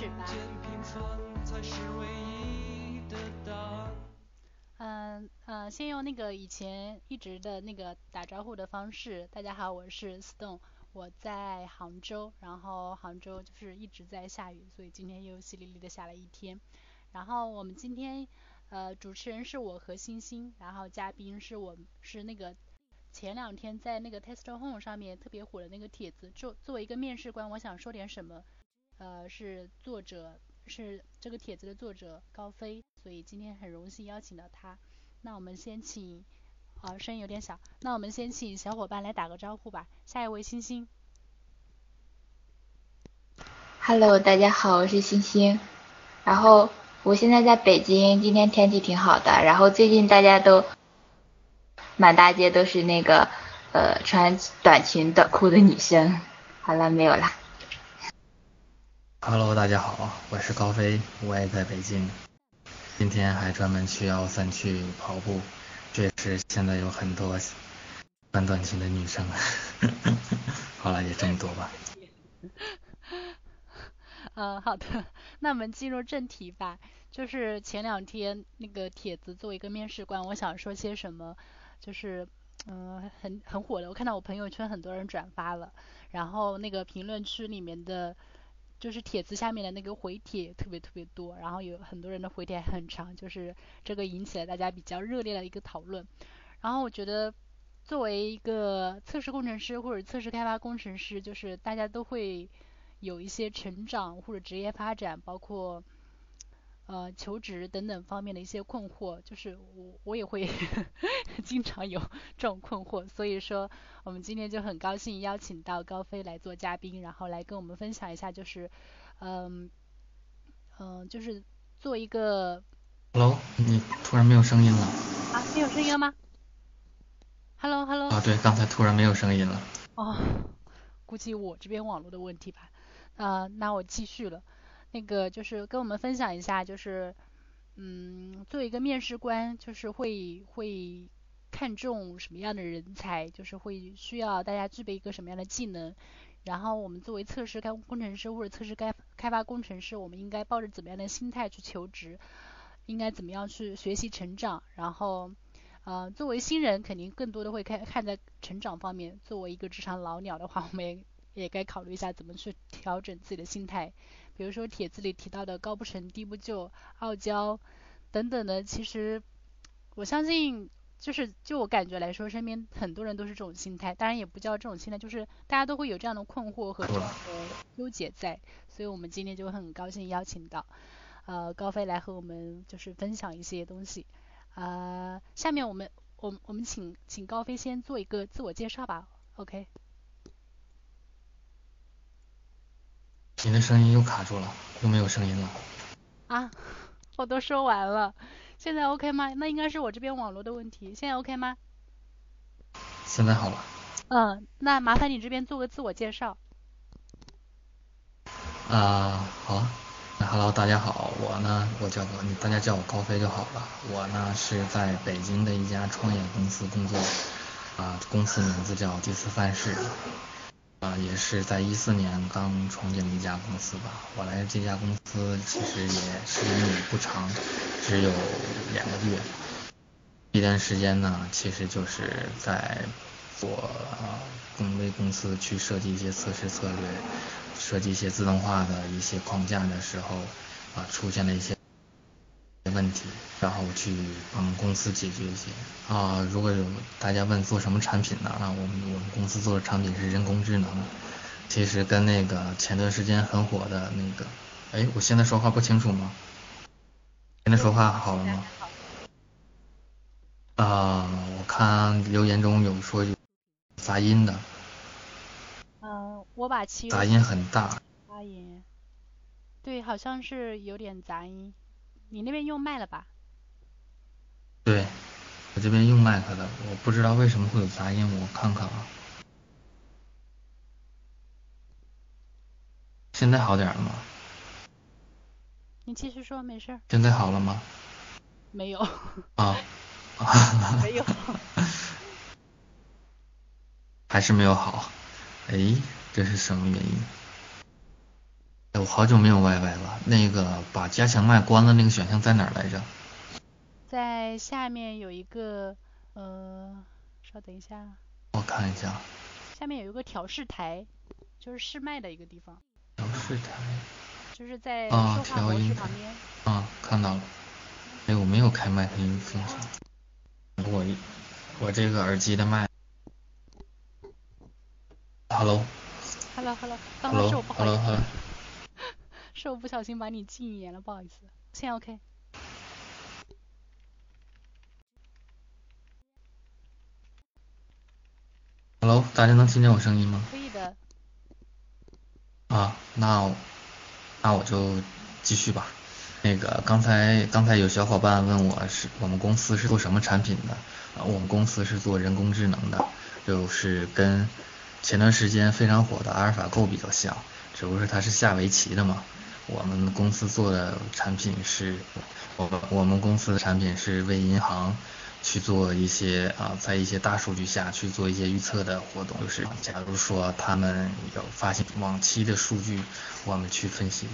始吧。嗯嗯，先用那个以前一直的那个打招呼的方式。大家好，我是 Stone，我在杭州，然后杭州就是一直在下雨，所以今天又淅沥沥的下了一天。然后我们今天呃主持人是我和星星，然后嘉宾是我是那个。前两天在那个 Test Home 上面特别火的那个帖子，作作为一个面试官，我想说点什么。呃，是作者是这个帖子的作者高飞，所以今天很荣幸邀请到他。那我们先请，啊，声音有点小。那我们先请小伙伴来打个招呼吧。下一位星星。Hello，大家好，我是星星。然后我现在在北京，今天天气挺好的。然后最近大家都。满大街都是那个呃穿短裙短裤的女生。好了，没有了。Hello，大家好，我是高飞，我也在北京。今天还专门去奥森去跑步，确实现在有很多穿短裙的女生。好了，也这么多吧。嗯，好的，那我们进入正题吧。就是前两天那个帖子，作为一个面试官，我想说些什么？就是，嗯，很很火的，我看到我朋友圈很多人转发了，然后那个评论区里面的，就是帖子下面的那个回帖特别特别多，然后有很多人的回帖很长，就是这个引起了大家比较热烈的一个讨论。然后我觉得，作为一个测试工程师或者测试开发工程师，就是大家都会有一些成长或者职业发展，包括。呃，求职等等方面的一些困惑，就是我我也会 经常有这种困惑，所以说我们今天就很高兴邀请到高飞来做嘉宾，然后来跟我们分享一下，就是嗯嗯，就是做一个。Hello，你突然没有声音了。啊，没有声音了吗？Hello Hello。啊，对，刚才突然没有声音了。哦，估计我这边网络的问题吧。啊，那我继续了。那个就是跟我们分享一下，就是嗯，作为一个面试官，就是会会看重什么样的人才，就是会需要大家具备一个什么样的技能。然后我们作为测试开工程师或者测试开开发工程师，我们应该抱着怎么样的心态去求职？应该怎么样去学习成长？然后呃，作为新人，肯定更多的会看看在成长方面。作为一个职场老鸟的话，我们也也该考虑一下怎么去调整自己的心态。比如说帖子里提到的高不成低不就、傲娇等等的，其实我相信就是就我感觉来说，身边很多人都是这种心态。当然也不叫这种心态，就是大家都会有这样的困惑和这样的纠结在。所以我们今天就很高兴邀请到呃高飞来和我们就是分享一些东西。啊，下面我们我我们请请高飞先做一个自我介绍吧。OK。你的声音又卡住了，又没有声音了。啊，我都说完了，现在 OK 吗？那应该是我这边网络的问题，现在 OK 吗？现在好了。嗯，那麻烦你这边做个自我介绍。啊，好。那 Hello，大家好，我呢，我叫做你，大家叫我高飞就好了。我呢是在北京的一家创业公司工作，啊，公司名字叫第四范式。啊，也是在一四年刚创建的一家公司吧。我来这家公司其实也时间也不长，只有两个月。一段时间呢，其实就是在做公为公司去设计一些测试策略，设计一些自动化的一些框架的时候，啊，出现了一些。问题，然后去帮公司解决一些啊。如果有大家问做什么产品呢？啊，我们我们公司做的产品是人工智能，其实跟那个前段时间很火的那个，哎，我现在说话不清楚吗？现在说话好了吗？啊，我看留言中有说有杂音的。嗯，我把其杂音很大。杂音，对，好像是有点杂音。你那边用麦了吧？对，我这边用麦克的，我不知道为什么会有杂音，我看看啊。现在好点了吗？你继续说，没事。现在好了吗？没有。啊。没有。还是没有好，哎，这是什么原因？哎，我好久没有 YY 了。那个把加强麦关了，那个选项在哪儿来着？在下面有一个，呃，稍等一下。我看一下。下面有一个调试台，就是试麦的一个地方。调试台。就是在说话模式旁边。啊，看到了。哎，我没有开麦克音风声。我我这个耳机的麦。Hello。Hello，Hello。刚刚是我不好意思。Hello，Hello。是我不小心把你禁言了，不好意思。现在 OK。Hello，大家能听见我声音吗？可以的。啊，那那我就继续吧。那个刚才刚才有小伙伴问我是我们公司是做什么产品的？啊，我们公司是做人工智能的，就是跟前段时间非常火的阿尔法狗比较像，只不过是它是下围棋的嘛。我们公司做的产品是，我们我们公司的产品是为银行去做一些啊，在一些大数据下去做一些预测的活动，就是假如说他们有发现往期的数据，我们去分析。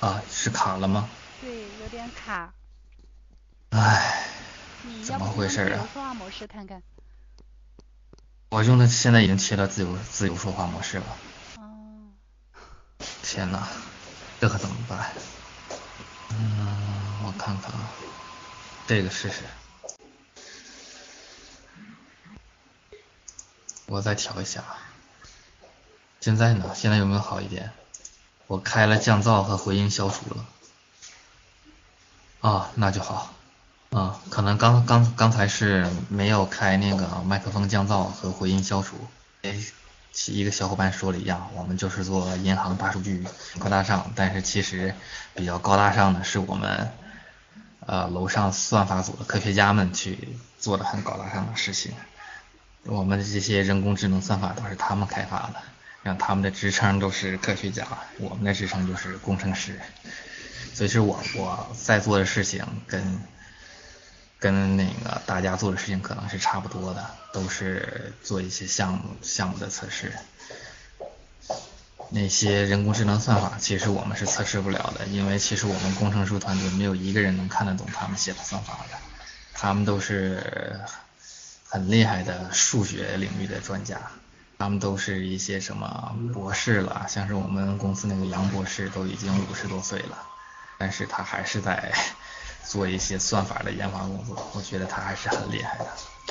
啊，是卡了吗？对，有点卡。唉，怎么回事啊？说话模式看看。我用的现在已经切到自由自由说话模式了。哦。天呐！这可怎么办？嗯，我看看啊，这个试试。我再调一下。现在呢？现在有没有好一点？我开了降噪和回音消除了。啊，那就好。啊，可能刚刚刚才是没有开那个麦克风降噪和回音消除。哎。一个小伙伴说的一样，我们就是做银行大数据高大上，但是其实比较高大上的是我们呃楼上算法组的科学家们去做的很高大上的事情。我们的这些人工智能算法都是他们开发的，让他们的职称都是科学家，我们的职称就是工程师。所以是我我在做的事情跟。跟那个大家做的事情可能是差不多的，都是做一些项目项目的测试。那些人工智能算法，其实我们是测试不了的，因为其实我们工程师团队没有一个人能看得懂他们写的算法的。他们都是很厉害的数学领域的专家，他们都是一些什么博士了，像是我们公司那个杨博士都已经五十多岁了，但是他还是在。做一些算法的研发工作，我觉得他还是很厉害的。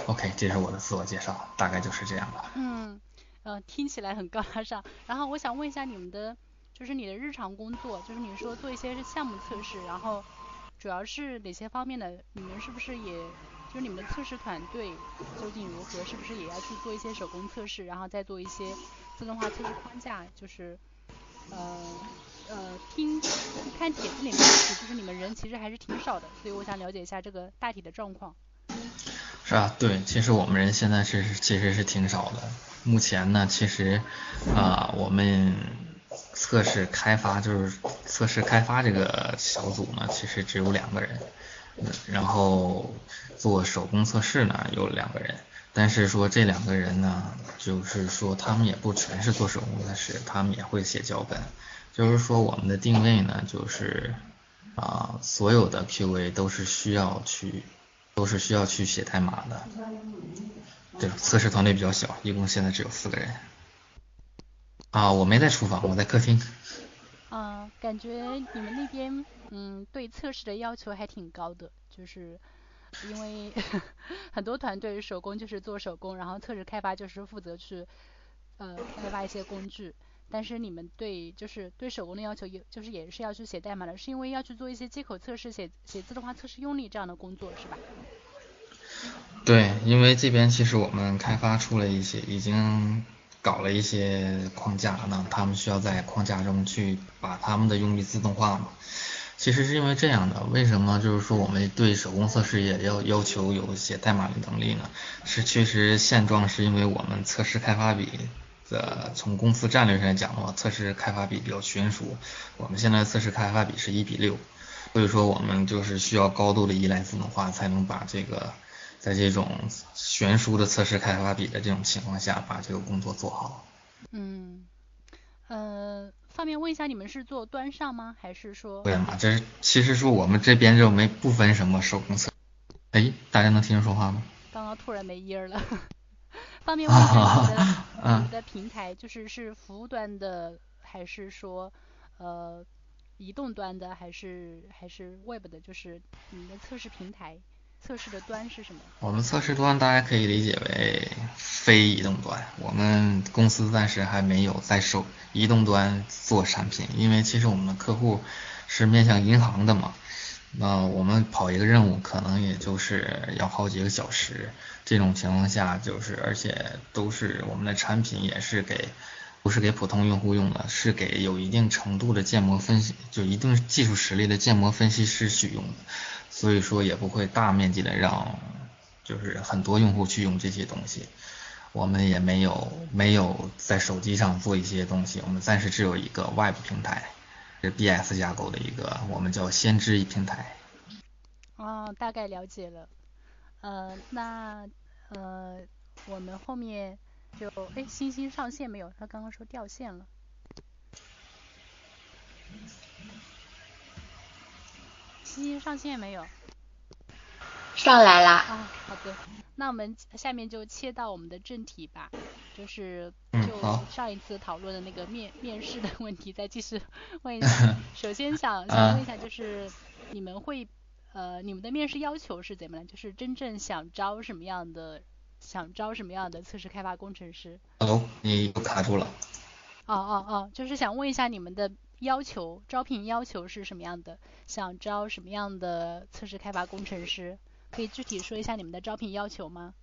OK，这是我的自我介绍，大概就是这样吧。嗯，呃，听起来很高大上。然后我想问一下你们的，就是你的日常工作，就是你说做一些项目测试，然后主要是哪些方面的？你们是不是也，就是你们的测试团队究竟如何？是不是也要去做一些手工测试，然后再做一些自动化测试框架？就是，呃。呃，听看帖子里面就是你们人其实还是挺少的，所以我想了解一下这个大体的状况。是啊，对，其实我们人现在是其实是挺少的。目前呢，其实啊，我们测试开发就是测试开发这个小组呢，其实只有两个人。然后做手工测试呢有两个人，但是说这两个人呢，就是说他们也不全是做手工测试，他们也会写脚本。就是说，我们的定位呢，就是啊，所有的 QA 都是需要去，都是需要去写代码的。对，测试团队比较小，一共现在只有四个人。啊，我没在厨房，我在客厅。啊，感觉你们那边嗯，对测试的要求还挺高的，就是因为 很多团队手工就是做手工，然后测试开发就是负责去呃开发一些工具。但是你们对就是对手工的要求，也就是也是要去写代码的，是因为要去做一些接口测试、写写自动化测试用例这样的工作，是吧？对，因为这边其实我们开发出了一些，已经搞了一些框架，那他们需要在框架中去把他们的用例自动化嘛。其实是因为这样的，为什么就是说我们对手工测试也要要求有写代码的能力呢？是确实现状是因为我们测试开发比。的从公司战略上来讲的话，测试开发比比较悬殊。我们现在测试开发比是一比六，所以说我们就是需要高度的依赖自动化，才能把这个在这种悬殊的测试开发比的这种情况下，把这个工作做好。嗯，呃，方便问一下，你们是做端上吗？还是说？对嘛，这是其实说我们这边就没不分什么手工测。哎，大家能听见说话吗？刚刚突然没音儿了。方便问一下你的你的平台，就是是服务端的，还是说呃移动端的，还是还是 Web 的？就是你的测试平台。测试的端是什么？我们测试端大家可以理解为非移动端。我们公司暂时还没有在手移动端做产品，因为其实我们的客户是面向银行的嘛。那我们跑一个任务可能也就是要好几个小时，这种情况下就是而且都是我们的产品也是给不是给普通用户用的，是给有一定程度的建模分析就一定技术实力的建模分析师去用的。所以说也不会大面积的让，就是很多用户去用这些东西，我们也没有没有在手机上做一些东西，我们暂时只有一个 Web 平台，是 BS 架构的一个，我们叫先知平台。哦，大概了解了，呃，那呃，我们后面就哎，星星上线没有？他刚刚说掉线了。星星上线没有？上来啦。啊，好的。那我们下面就切到我们的正题吧，就是就上一次讨论的那个面面试的问题，再继续问一下。首先想想问一下，就是你们会呃你们的面试要求是怎么样？就是真正想招什么样的想招什么样的测试开发工程师？Hello，你又卡住了。哦哦哦，就是想问一下你们的。要求招聘要求是什么样的？想招什么样的测试开发工程师？可以具体说一下你们的招聘要求吗？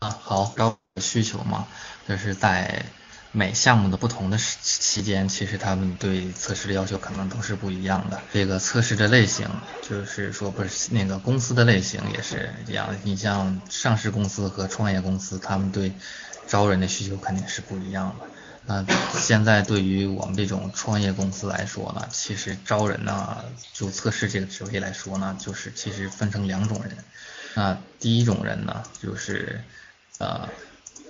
啊，好，招需求嘛，就是在每项目的不同的时期间，其实他们对测试的要求可能都是不一样的。这个测试的类型，就是说不是那个公司的类型也是一样。你像上市公司和创业公司，他们对招人的需求肯定是不一样的。那现在对于我们这种创业公司来说呢，其实招人呢，就测试这个职位来说呢，就是其实分成两种人。那第一种人呢，就是呃，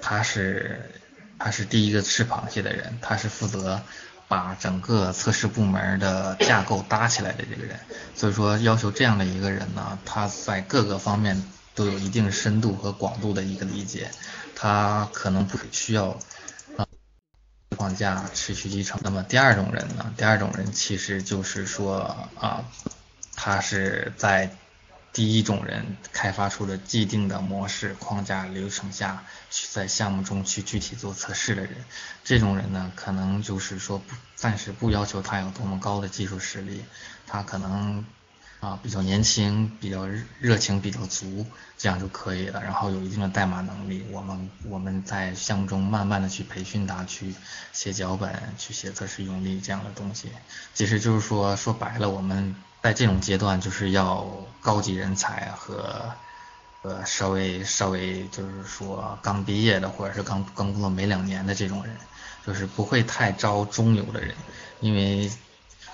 他是他是第一个吃螃蟹的人，他是负责把整个测试部门的架构搭起来的这个人。所以说要求这样的一个人呢，他在各个方面都有一定深度和广度的一个理解，他可能不需要。框架持续集成。那么第二种人呢？第二种人其实就是说啊，他是在第一种人开发出了既定的模式框架流程下去在项目中去具体做测试的人。这种人呢，可能就是说不暂时不要求他有多么高的技术实力，他可能。啊，比较年轻，比较热情，比较足，这样就可以了。然后有一定的代码能力，我们我们在项目中慢慢的去培训他，去写脚本，去写测试用例这样的东西。其实就是说说白了，我们在这种阶段就是要高级人才和呃稍微稍微就是说刚毕业的或者是刚刚工作没两年的这种人，就是不会太招中游的人，因为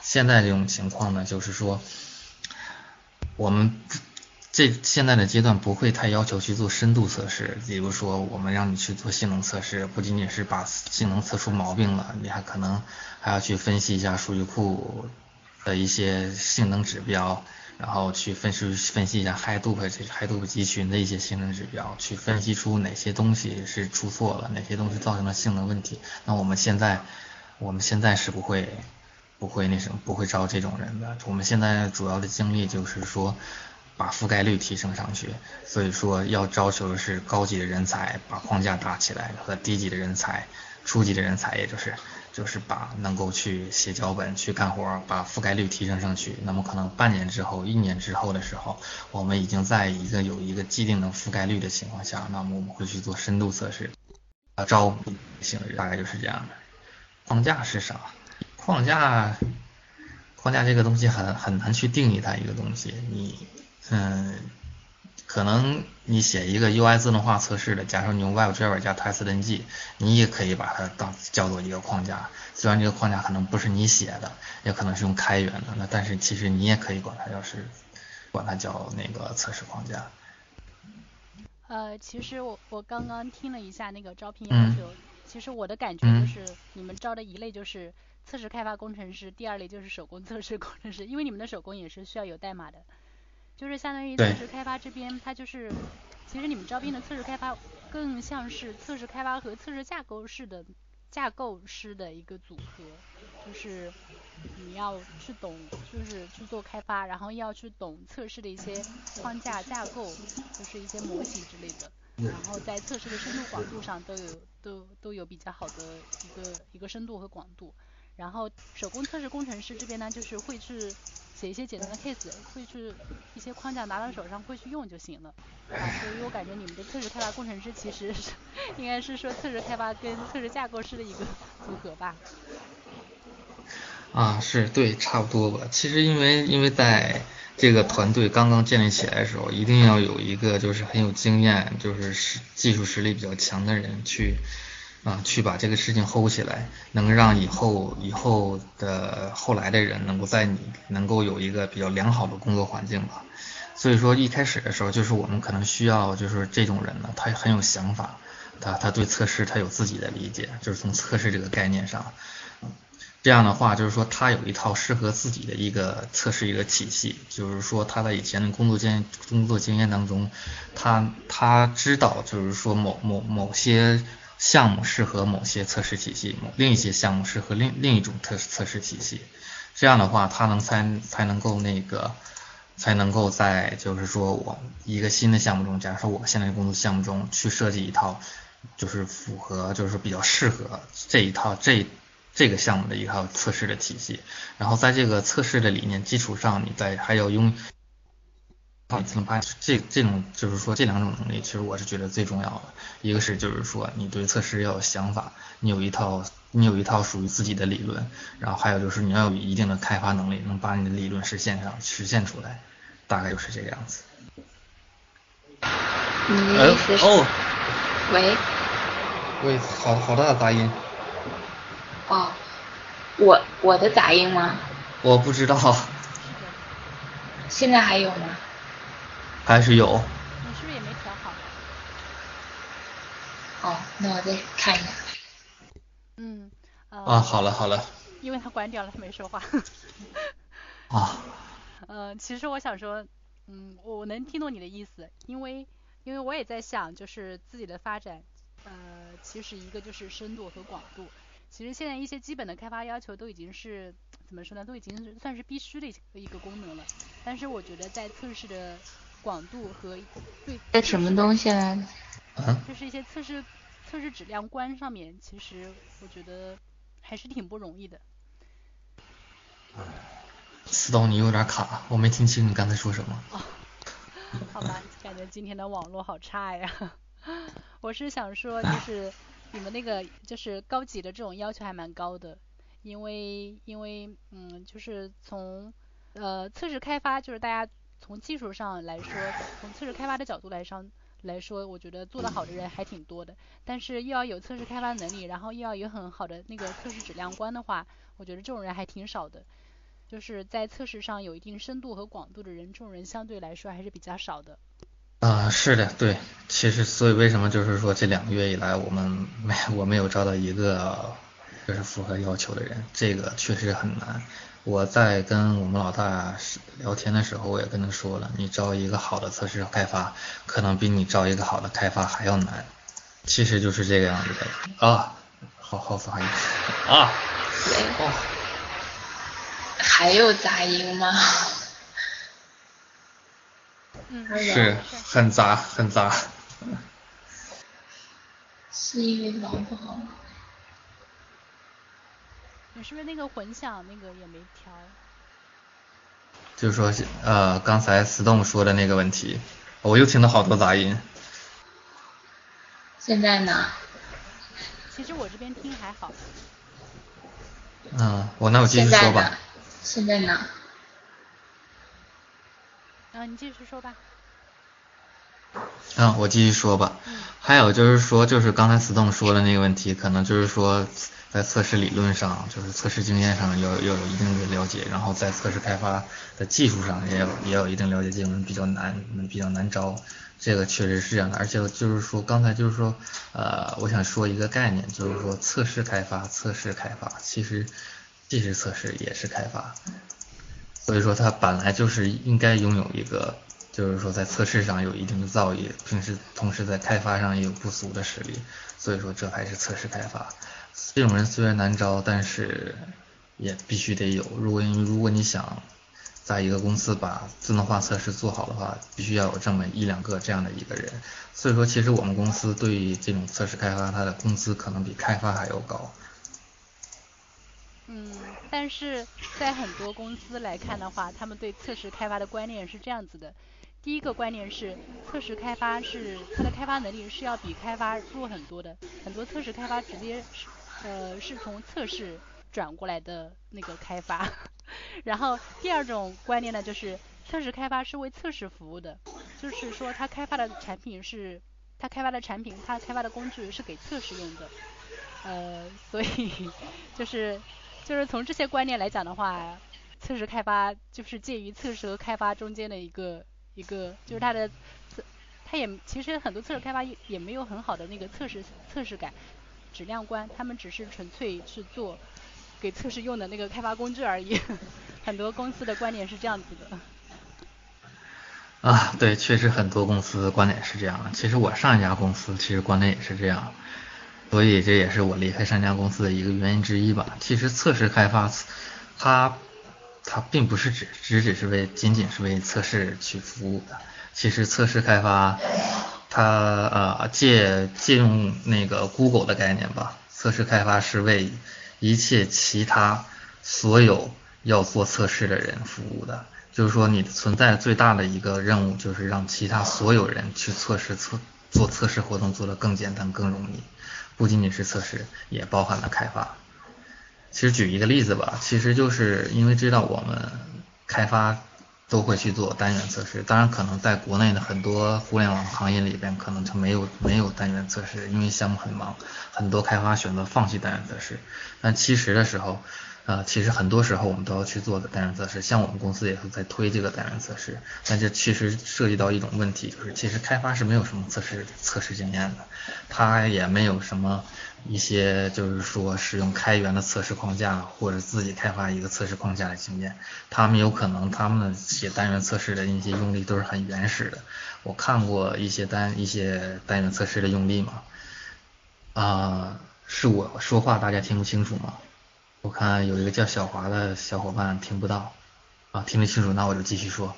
现在这种情况呢，就是说。我们这现在的阶段不会太要求去做深度测试，比如说我们让你去做性能测试，不仅仅是把性能测出毛病了，你还可能还要去分析一下数据库的一些性能指标，然后去分析分析一下 Hadoop 这 Hadoop 集群的一些性能指标，去分析出哪些东西是出错了，哪些东西造成了性能问题。那我们现在我们现在是不会。不会那什么，不会招这种人的。我们现在主要的精力就是说，把覆盖率提升上去。所以说要招求的是高级的人才，把框架搭起来，和低级的人才、初级的人才，也就是就是把能够去写脚本、去干活，把覆盖率提升上去。那么可能半年之后、一年之后的时候，我们已经在一个有一个既定的覆盖率的情况下，那么我们会去做深度测试。啊，招性大概就是这样的。框架是啥？框架，框架这个东西很很难去定义它一个东西。你，嗯，可能你写一个 UI 自动化测试的，假设你用 WebDriver 加 TestNG，你也可以把它当叫做一个框架。虽然这个框架可能不是你写的，也可能是用开源的，那但是其实你也可以管它叫是，管它叫那个测试框架。呃，其实我我刚刚听了一下那个招聘要求。其实我的感觉就是，你们招的一类就是测试开发工程师，第二类就是手工测试工程师，因为你们的手工也是需要有代码的，就是相当于测试开发这边，它就是，其实你们招聘的测试开发更像是测试开发和测试架构式的架构师的一个组合，就是你要去懂，就是去做开发，然后要去懂测试的一些框架架构，就是一些模型之类的。然后在测试的深度广度上都有都都有比较好的一个一个深度和广度。然后手工测试工程师这边呢，就是会去写一些简单的 case，会去一些框架拿到手上会去用就行了。所以我感觉你们的测试开发工程师其实是应该是说测试开发跟测试架构师的一个组合吧。啊，是对，差不多吧。其实因为因为在这个团队刚刚建立起来的时候，一定要有一个就是很有经验，就是实技术实力比较强的人去啊，去把这个事情 hold 起来，能让以后以后的后来的人能够在你能够有一个比较良好的工作环境吧。所以说一开始的时候，就是我们可能需要就是这种人呢，他很有想法，他他对测试他有自己的理解，就是从测试这个概念上。这样的话，就是说他有一套适合自己的一个测试一个体系，就是说他在以前的工作经工作经验当中，他他知道就是说某某某些项目适合某些测试体系，某另一些项目适合另另一种测测试体系。这样的话，他能才才能够那个才能够在就是说我一个新的项目中，假如说我现在工作项目中去设计一套，就是符合就是比较适合这一套这。这个项目的一套测试的体系，然后在这个测试的理念基础上，你再还要用，啊，才能把这这种就是说这两种能力，其实我是觉得最重要的。一个是就是说你对测试要有想法，你有一套你有一套属于自己的理论，然后还有就是你要有一定的开发能力，能把你的理论实现上实现出来，大概就是这个样子。你的意思是？哦，喂。喂，好好大的杂音。哦，我我的杂音吗？我不知道。现在还有吗？还是有。你是不是也没调好？哦，那我再看一下。嗯。啊，好了好了。因为他关掉了，他没说话。啊。呃，其实我想说，嗯，我能听懂你的意思，因为因为我也在想，就是自己的发展，呃，其实一个就是深度和广度。其实现在一些基本的开发要求都已经是怎么说呢？都已经算是必须的一个功能了。但是我觉得在测试的广度和对在什么东西来就是一些测试测试质量关上面，其实我觉得还是挺不容易的。思东，你有点卡，我没听清你刚才说什么。哦，好吧，感觉今天的网络好差呀。我是想说，就是。你们那个就是高级的这种要求还蛮高的，因为因为嗯，就是从呃测试开发，就是大家从技术上来说，从测试开发的角度来上来说，我觉得做得好的人还挺多的。但是又要有测试开发能力，然后又要有很好的那个测试质量观的话，我觉得这种人还挺少的。就是在测试上有一定深度和广度的人，这种人相对来说还是比较少的。啊，是的，对，其实所以为什么就是说这两个月以来我们没我没有招到一个就是符合要求的人，这个确实很难。我在跟我们老大聊天的时候，我也跟他说了，你招一个好的测试开发，可能比你招一个好的开发还要难。其实就是这个样子的啊，好好发音啊，哦，还有杂音吗？是很杂很杂。是因为网不好吗？你是不是那个混响那个也没调？就是说呃刚才 Storm 说的那个问题，我又听到好多杂音。现在呢？其实我这边听还好。嗯，我那我继续说吧。现在呢？啊，你继续说吧。嗯，我继续说吧。还有就是说，就是刚才思栋说的那个问题，可能就是说，在测试理论上，就是测试经验上要要有一定的了解，然后在测试开发的技术上也有也有一定了解，这种比较难，比较难招。这个确实是这样的，而且就是说刚才就是说，呃，我想说一个概念，就是说测试开发，测试开发，其实既是测试也是开发，所以说它本来就是应该拥有一个，就是说在测试上有一定的造诣，平时同时在开发上也有不俗的实力，所以说这才是测试开发。这种人虽然难招，但是也必须得有。如果如果你想。在一个公司把自动化测试做好的话，必须要有这么一两个这样的一个人。所以说，其实我们公司对于这种测试开发，它的工资可能比开发还要高。嗯，但是在很多公司来看的话，他们对测试开发的观念是这样子的：第一个观念是，测试开发是它的开发能力是要比开发弱很多的。很多测试开发直接是呃是从测试转过来的那个开发。然后第二种观念呢，就是测试开发是为测试服务的，就是说他开发的产品是，他开发的产品，他开发的工具是给测试用的，呃，所以 就是就是从这些观念来讲的话，测试开发就是介于测试和开发中间的一个一个，就是它的测，它也其实很多测试开发也没有很好的那个测试测试感，质量观，他们只是纯粹是做。给测试用的那个开发工具而已，很多公司的观点是这样子的。啊，对，确实很多公司观点是这样。其实我上一家公司其实观点也是这样，所以这也是我离开上家公司的一个原因之一吧。其实测试开发，它它并不是只只只是为仅仅是为测试去服务的。其实测试开发，它呃借借用那个 Google 的概念吧，测试开发是为一切其他所有要做测试的人服务的，就是说你存在最大的一个任务就是让其他所有人去测试测做测试活动做得更简单更容易，不仅仅是测试，也包含了开发。其实举一个例子吧，其实就是因为知道我们开发。都会去做单元测试，当然可能在国内的很多互联网行业里边，可能就没有没有单元测试，因为项目很忙，很多开发选择放弃单元测试。但其实的时候，呃，其实很多时候我们都要去做的单元测试，像我们公司也是在推这个单元测试。但这其实涉及到一种问题，就是其实开发是没有什么测试测试经验的，他也没有什么。一些就是说使用开源的测试框架或者自己开发一个测试框架的经验，他们有可能他们写单元测试的一些用例都是很原始的。我看过一些单一些单元测试的用例嘛，啊，是我说话大家听不清楚吗？我看有一个叫小华的小伙伴听不到，啊，听得清楚，那我就继续说。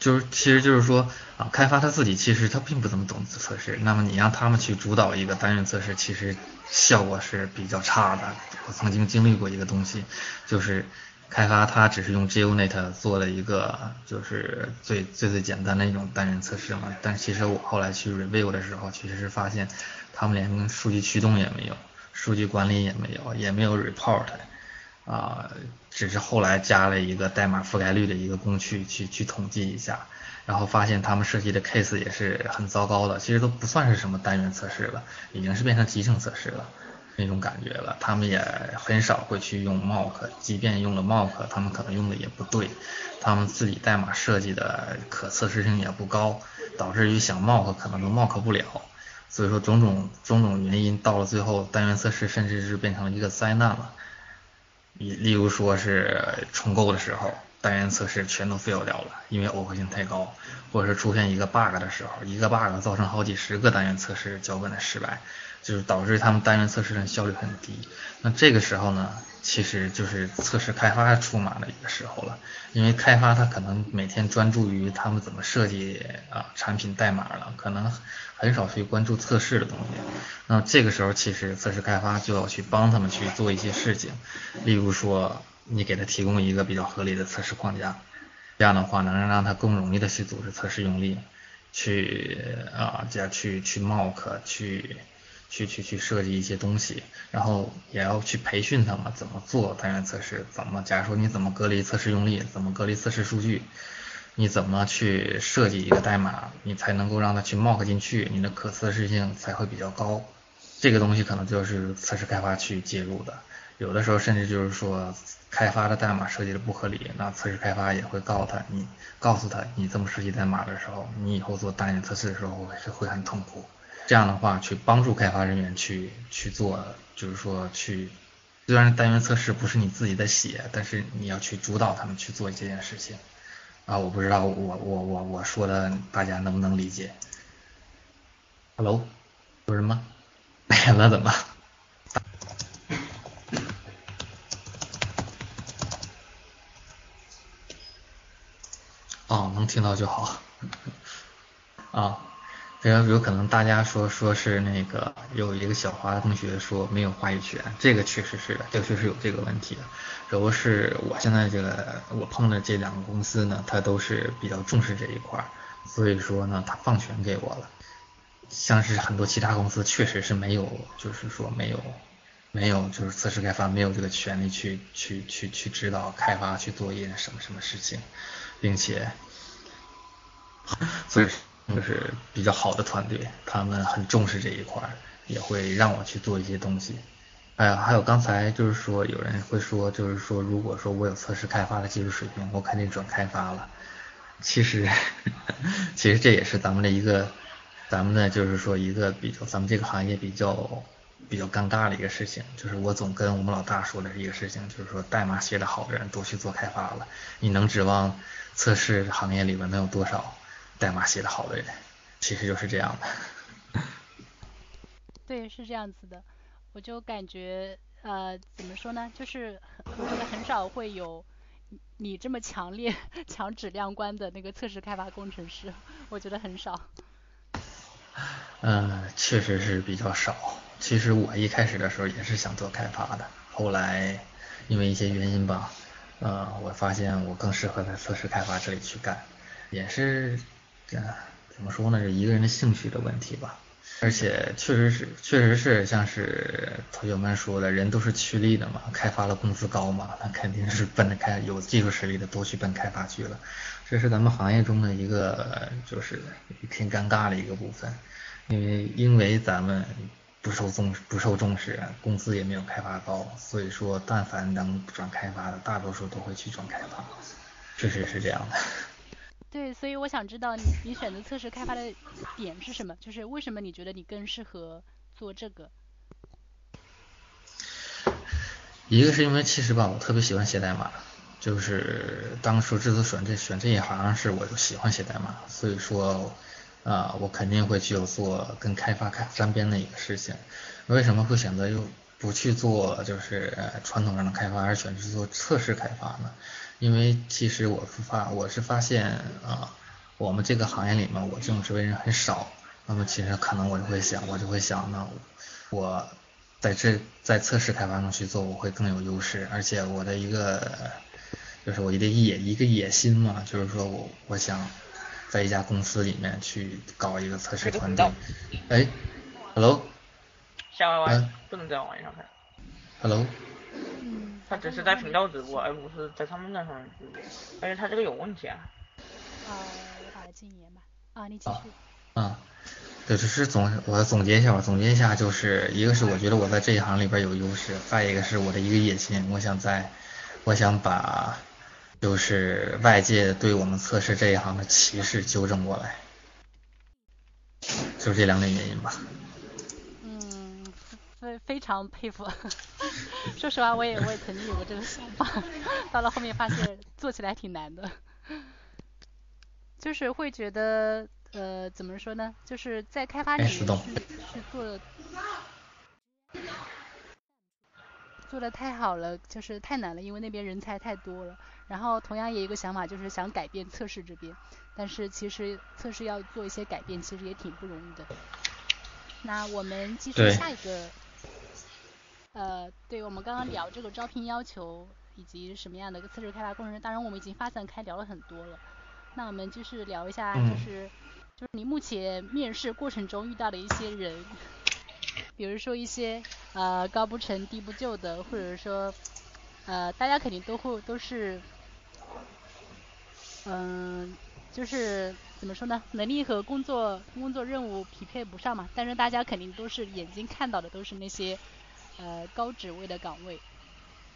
就是，其实就是说啊，开发他自己其实他并不怎么懂测试，那么你让他们去主导一个单元测试，其实效果是比较差的。我曾经经历过一个东西，就是开发他只是用 JUnit 做了一个就是最最最简单的一种单元测试嘛，但其实我后来去 review 的时候，其实是发现他们连数据驱动也没有，数据管理也没有，也没有 report。啊，只是后来加了一个代码覆盖率的一个工具去去统计一下，然后发现他们设计的 case 也是很糟糕的，其实都不算是什么单元测试了，已经是变成集成测试了那种感觉了。他们也很少会去用 mock，即便用了 mock，他们可能用的也不对，他们自己代码设计的可测试性也不高，导致于想 mock 可能都 mock 不了。所以说种种种种原因，到了最后单元测试甚至是变成了一个灾难了。例例如说是重构的时候，单元测试全都 fail 掉了，因为耦合性太高，或者是出现一个 bug 的时候，一个 bug 造成好几十个单元测试脚本的失败，就是导致他们单元测试的效率很低。那这个时候呢？其实就是测试开发出马的一个时候了，因为开发他可能每天专注于他们怎么设计啊产品代码了，可能很少去关注测试的东西。那这个时候其实测试开发就要去帮他们去做一些事情，例如说你给他提供一个比较合理的测试框架，这样的话能让他更容易的去组织测试用例，去啊加去去 mock 去。去去去设计一些东西，然后也要去培训他们怎么做单元测试，怎么假如说你怎么隔离测试用例，怎么隔离测试数据，你怎么去设计一个代码，你才能够让它去 mock 进去，你的可测试性才会比较高。这个东西可能就是测试开发去介入的。有的时候甚至就是说，开发的代码设计的不合理，那测试开发也会告诉他，你告诉他你这么设计代码的时候，你以后做单元测试的时候会会很痛苦。这样的话，去帮助开发人员去去做，就是说去，虽然单元测试不是你自己的写，但是你要去主导他们去做这件事情。啊，我不知道我我我我说的大家能不能理解？Hello，有人吗？没了怎么？哦，能听到就好。啊，然后有可能大家说说是那个有一个小华同学说没有话语权，这个确实是的，这个确实有这个问题的。然后是我现在这个我碰的这两个公司呢，它都是比较重视这一块儿，所以说呢，他放权给我了。像是很多其他公司确实是没有，就是说没有没有就是测试开发没有这个权利去去去去指导开发去做一些什么什么事情，并且，所以就是比较好的团队，他们很重视这一块，也会让我去做一些东西。哎呀，还有刚才就是说，有人会说，就是说，如果说我有测试开发的技术水平，我肯定转开发了。其实，其实这也是咱们的一个，咱们的就是说一个比较，咱们这个行业比较比较尴尬的一个事情，就是我总跟我们老大说的一个事情，就是说代码写的好的人都去做开发了，你能指望测试行业里面能有多少代码写的好的人？其实就是这样的。对，是这样子的。我就感觉，呃，怎么说呢？就是我觉得很少会有你这么强烈、强质量观的那个测试开发工程师，我觉得很少。嗯，确实是比较少。其实我一开始的时候也是想做开发的，后来因为一些原因吧，呃，我发现我更适合在测试开发这里去干，也是，这怎么说呢？是一个人的兴趣的问题吧。而且确实是，确实是像是同学们说的，人都是趋利的嘛，开发的工资高嘛，那肯定是奔着开有技术实力的都去奔开发去了。这是咱们行业中的一个就是挺尴尬的一个部分，因为因为咱们不受重不受重视，工资也没有开发高，所以说但凡能转开发的，大多数都会去转开发，确实是这样的。对，所以我想知道你你选择测试开发的点是什么？就是为什么你觉得你更适合做这个？一个是因为其实吧，我特别喜欢写代码，就是当初之所选这选这一行，是我就喜欢写代码，所以说啊，我肯定会去做跟开发开沾边的一个事情。为什么会选择又不去做就是传统上的开发，而选择做测试开发呢？因为其实我发我是发现啊，我们这个行业里面我这种职位人很少，那么其实可能我就会想，我就会想那，我在这在测试开发中去做，我会更有优势，而且我的一个就是我的野一个野心嘛，就是说我我想在一家公司里面去搞一个测试团队。哎，Hello，下 Y Y 不能在网页上看。Hello。他只是在频道直播，而不是在他们那上直播，而且他这个有问题啊。啊，我把它禁言吧。啊，你继续。啊，对，只是总我总结一下吧，总结一下就是一个是我觉得我在这一行里边有优势，再一个是我的一个野心，我想在，我想把就是外界对我们测试这一行的歧视纠正过来，就这两点原因吧。非非常佩服，说实话，我也我也曾经有过这个想法，到了后面发现做起来挺难的，就是会觉得呃怎么说呢，就是在开发里面去去做的做的太好了，就是太难了，因为那边人才太多了。然后同样也有一个想法，就是想改变测试这边，但是其实测试要做一些改变，其实也挺不容易的。那我们继续下一个。呃，对我们刚刚聊这个招聘要求以及什么样的一个测试开发工程师，当然我们已经发散开聊了很多了。那我们就是聊一下，就是就是你目前面试过程中遇到的一些人，比如说一些呃高不成低不就的，或者说呃大家肯定都会都是，嗯，就是怎么说呢？能力和工作工作任务匹配不上嘛。但是大家肯定都是眼睛看到的都是那些呃高职位的岗位，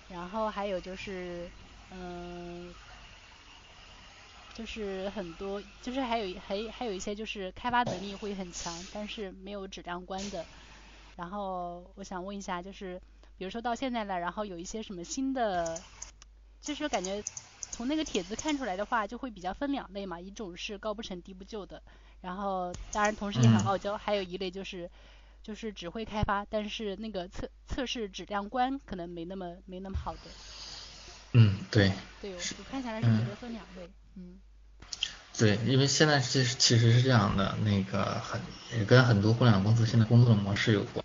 然后还有就是嗯，就是很多就是还有还还有一些就是开发能力会很强，但是没有质量观的。然后我想问一下，就是比如说到现在了，然后有一些什么新的，就是感觉。从那个帖子看出来的话，就会比较分两类嘛，一种是高不成低不就的，然后当然同时也很傲娇，还有一类就是就是只会开发，但是那个测测试质量关可能没那么没那么好的。嗯，对。对，我看下来是觉得分两类，嗯。对，因为现在其实其实是这样的，那个很也跟很多互联网公司现在工作的模式有关，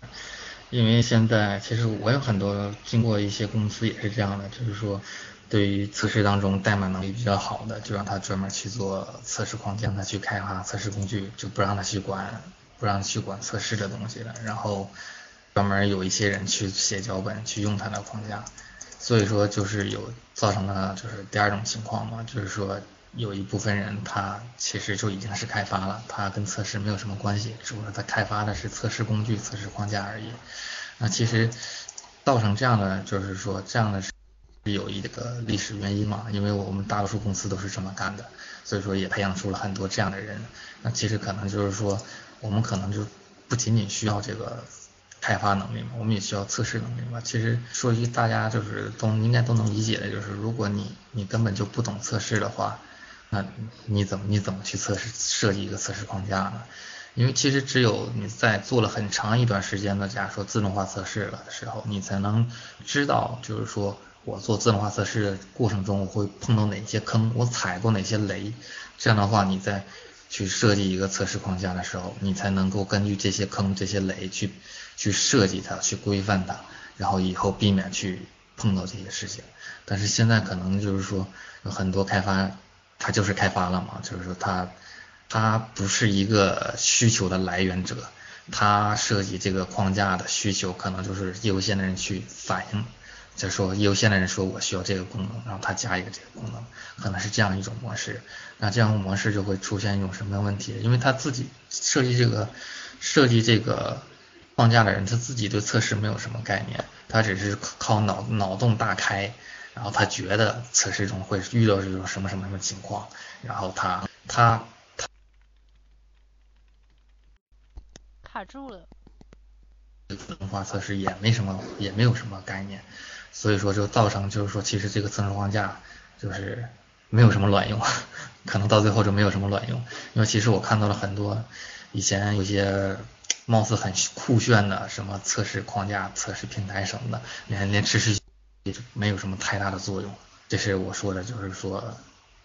因为现在其实我有很多经过一些公司也是这样的，就是说。对于测试当中代码能力比较好的，就让他专门去做测试框架，让他去开发测试工具，就不让他去管，不让去管测试的东西了。然后专门有一些人去写脚本，去用他的框架。所以说就是有造成了就是第二种情况嘛，就是说有一部分人他其实就已经是开发了，他跟测试没有什么关系，只不过他开发的是测试工具、测试框架而已。那其实造成这样的就是说这样的是。有一个历史原因嘛，因为我们大多数公司都是这么干的，所以说也培养出了很多这样的人。那其实可能就是说，我们可能就不仅仅需要这个开发能力嘛，我们也需要测试能力嘛。其实说一句大家就是都应该都能理解的，就是如果你你根本就不懂测试的话，那你怎么你怎么去测试设计一个测试框架呢？因为其实只有你在做了很长一段时间的，假如说自动化测试了的时候，你才能知道，就是说。我做自动化测试的过程中，我会碰到哪些坑，我踩过哪些雷，这样的话，你在去设计一个测试框架的时候，你才能够根据这些坑、这些雷去去设计它，去规范它，然后以后避免去碰到这些事情。但是现在可能就是说，很多开发，它就是开发了嘛，就是说它它不是一个需求的来源者，它设计这个框架的需求，可能就是业务线的人去反映。就说优先的人说我需要这个功能，然后他加一个这个功能，可能是这样一种模式。那这样模式就会出现一种什么问题？因为他自己设计这个设计这个框架的人，他自己对测试没有什么概念，他只是靠脑脑洞大开，然后他觉得测试中会遇到这种什么什么什么情况，然后他他他卡住了。自动化测试也没什么也没有什么概念。所以说就造成就是说，其实这个测试框架就是没有什么卵用，可能到最后就没有什么卵用。因为其实我看到了很多以前有些貌似很酷炫的什么测试框架、测试平台什么的，连连持续也没有什么太大的作用。这是我说的，就是说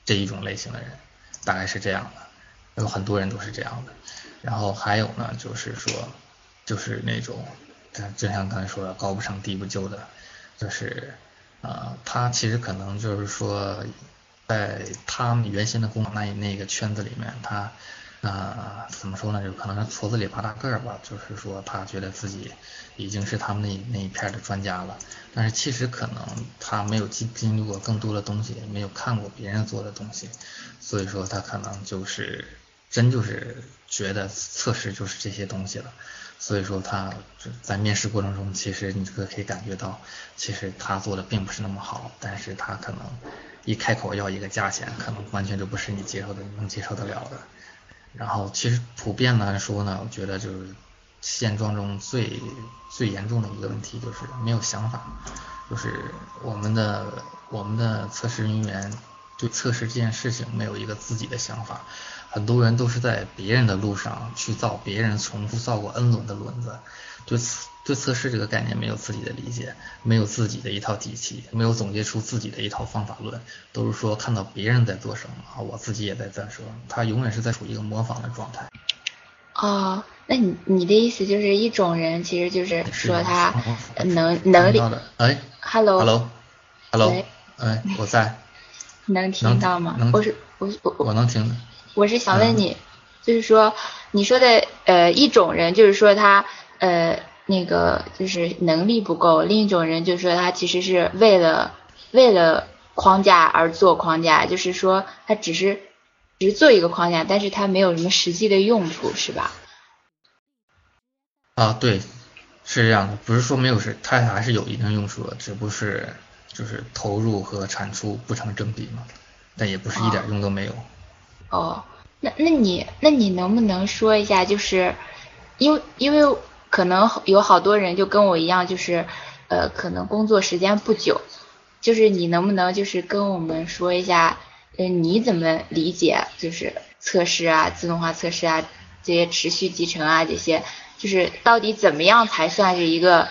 这一种类型的人大概是这样的，有很多人都是这样的。然后还有呢，就是说就是那种，就像刚才说的，高不成低不就的。就是，呃，他其实可能就是说，在他们原先的工那那个圈子里面，他，呃，怎么说呢？就可能是矬子里拔大个儿吧。就是说，他觉得自己已经是他们那那一片的专家了。但是其实可能他没有经经历过更多的东西，没有看过别人做的东西，所以说他可能就是真就是觉得测试就是这些东西了。所以说他在面试过程中，其实你这个可以感觉到，其实他做的并不是那么好，但是他可能一开口要一个价钱，可能完全就不是你接受的能接受得了的。然后其实普遍来说呢，我觉得就是现状中最最严重的一个问题就是没有想法，就是我们的我们的测试人员对测试这件事情没有一个自己的想法。很多人都是在别人的路上去造别人重复造过 N 轮的轮子，对对测试这个概念没有自己的理解，没有自己的一套体系，没有总结出自己的一套方法论，都是说看到别人在做什么啊，我自己也在做什么，他永远是在处于一个模仿的状态。哦，那你你的意思就是一种人，其实就是说他能能力，哎，Hello，Hello，Hello，哎，我在，能听到吗？我是我我我能听。我是想问你，就是说你说的呃一种人，就是说他呃那个就是能力不够；另一种人就是说他其实是为了为了框架而做框架，就是说他只是只是做一个框架，但是他没有什么实际的用处，是吧？啊，对，是这样的，不是说没有是，它还是有一定用处的，只不过是就是投入和产出不成正比嘛，但也不是一点用都没有。哦，那那你那你能不能说一下，就是因为因为可能有好多人就跟我一样，就是呃可能工作时间不久，就是你能不能就是跟我们说一下，嗯你怎么理解就是测试啊、自动化测试啊这些持续集成啊这些。就是到底怎么样才算是一个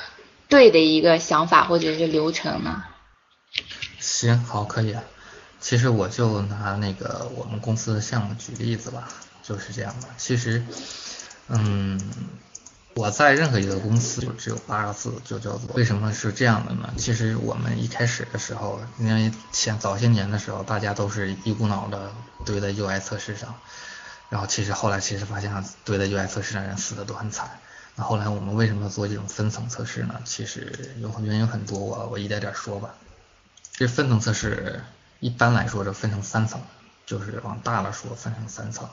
对的一个想法或者是流程呢？行，好，可以。其实我就拿那个我们公司的项目举例子吧，就是这样的。其实，嗯，我在任何一个公司就只有八个字，就叫做为什么是这样的呢？其实我们一开始的时候，因为前早些年的时候，大家都是一股脑的堆在 UI 测试上。然后其实后来其实发现，堆在 UI 测试的人死的都很惨。那后来我们为什么做这种分层测试呢？其实有原因很多，我我一点点说吧。这分层测试一般来说就分成三层，就是往大了说分成三层。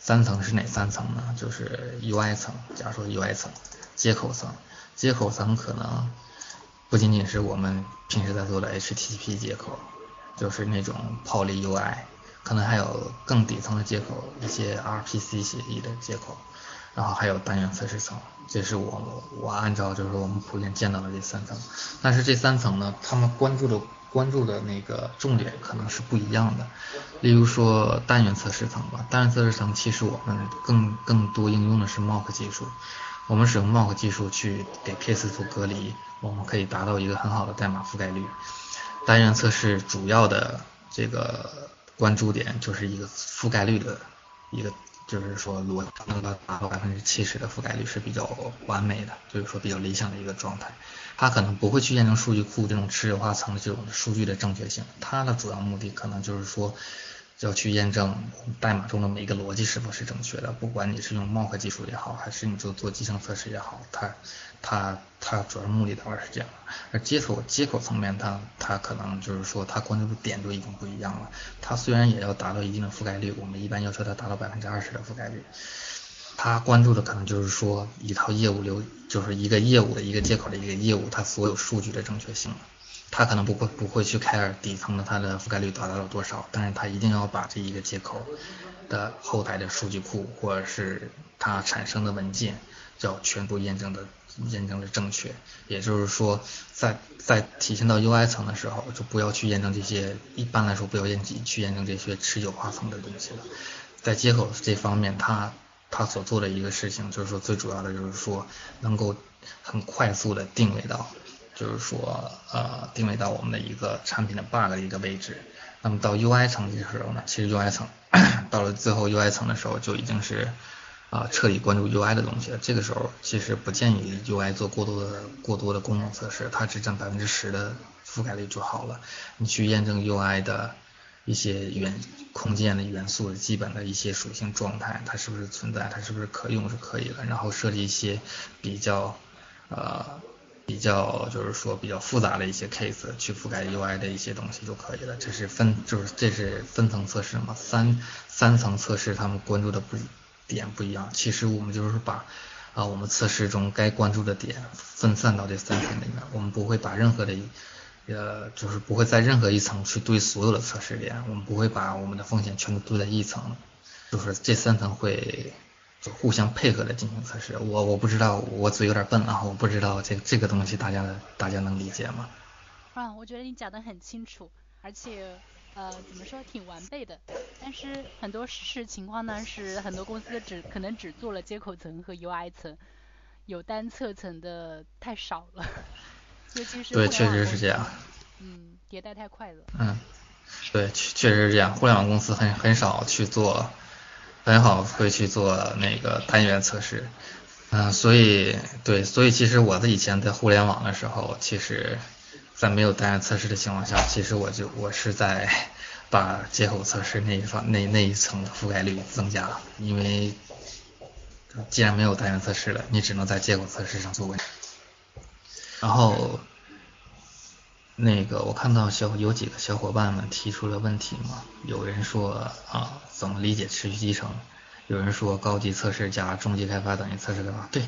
三层是哪三层呢？就是 UI 层，假如说 UI 层，接口层，接口层可能不仅仅是我们平时在做的 HTTP 接口，就是那种 Poly UI。可能还有更底层的接口，一些 RPC 协议的接口，然后还有单元测试层，这是我我按照就是我们普遍见到的这三层。但是这三层呢，他们关注的关注的那个重点可能是不一样的。例如说单元测试层吧，单元测试层其实我们更更多应用的是 Mock 技术，我们使用 Mock 技术去给 Case 做隔离，我们可以达到一个很好的代码覆盖率。单元测试主要的这个。关注点就是一个覆盖率的一个，就是说如果能够达到百分之七十的覆盖率是比较完美的，就是说比较理想的一个状态。它可能不会去验证数据库这种持久化层的这种数据的正确性，它的主要目的可能就是说。要去验证代码中的每一个逻辑是否是正确的，不管你是用 Mock 技术也好，还是你就做集成测试也好，它它它主要目的的话是这样。而接口接口层面，它它可能就是说它关注的点就已经不一样了。它虽然也要达到一定的覆盖率，我们一般要求它达到百分之二十的覆盖率，它关注的可能就是说一套业务流，就是一个业务的一个接口的一个业务，它所有数据的正确性。它可能不会不会去 care 底层的它的覆盖率达到了多少，但是它一定要把这一个接口的后台的数据库或者是它产生的文件叫全部验证的验证的正确。也就是说，在在体现到 UI 层的时候，就不要去验证这些，一般来说不要验去验证这些持久化层的东西了。在接口这方面，它它所做的一个事情就是说，最主要的就是说能够很快速的定位到。就是说，呃，定位到我们的一个产品的 bug 的一个位置。那么到 UI 层的时候呢，其实 UI 层 到了最后 UI 层的时候，就已经是啊彻底关注 UI 的东西。这个时候其实不建议 UI 做过多的过多的功能测试，它只占百分之十的覆盖率就好了。你去验证 UI 的一些元空间的元素的基本的一些属性状态，它是不是存在，它是不是可用是可以的。然后设计一些比较呃。比较就是说比较复杂的一些 case 去覆盖 UI 的一些东西就可以了。这是分就是这是分层测试嘛，三三层测试他们关注的不点不一样。其实我们就是把啊我们测试中该关注的点分散到这三层里面，我们不会把任何的呃就是不会在任何一层去堆所有的测试点，我们不会把我们的风险全都堆在一层，就是这三层会。就互相配合的进行测试，我我不知道，我嘴有点笨啊，我不知道这这个东西大家大家能理解吗？啊，我觉得你讲的很清楚，而且呃怎么说挺完备的。但是很多实事情况呢是很多公司只可能只做了接口层和 UI 层，有单侧层的太少了，尤其是对，确实是这样。嗯，迭代太快了。嗯，对，确实是这样，互联网公司很很少去做。很少，会去做那个单元测试，嗯，所以对，所以其实我的以前在互联网的时候，其实，在没有单元测试的情况下，其实我就我是在 把接口测试那一方那那一层的覆盖率增加，因为既然没有单元测试了，你只能在接口测试上做问题，然后，那个我看到小有几个小伙伴们提出了问题嘛，有人说啊，怎么理解持续集成？有人说高级测试加中级开发等于测试开发。对，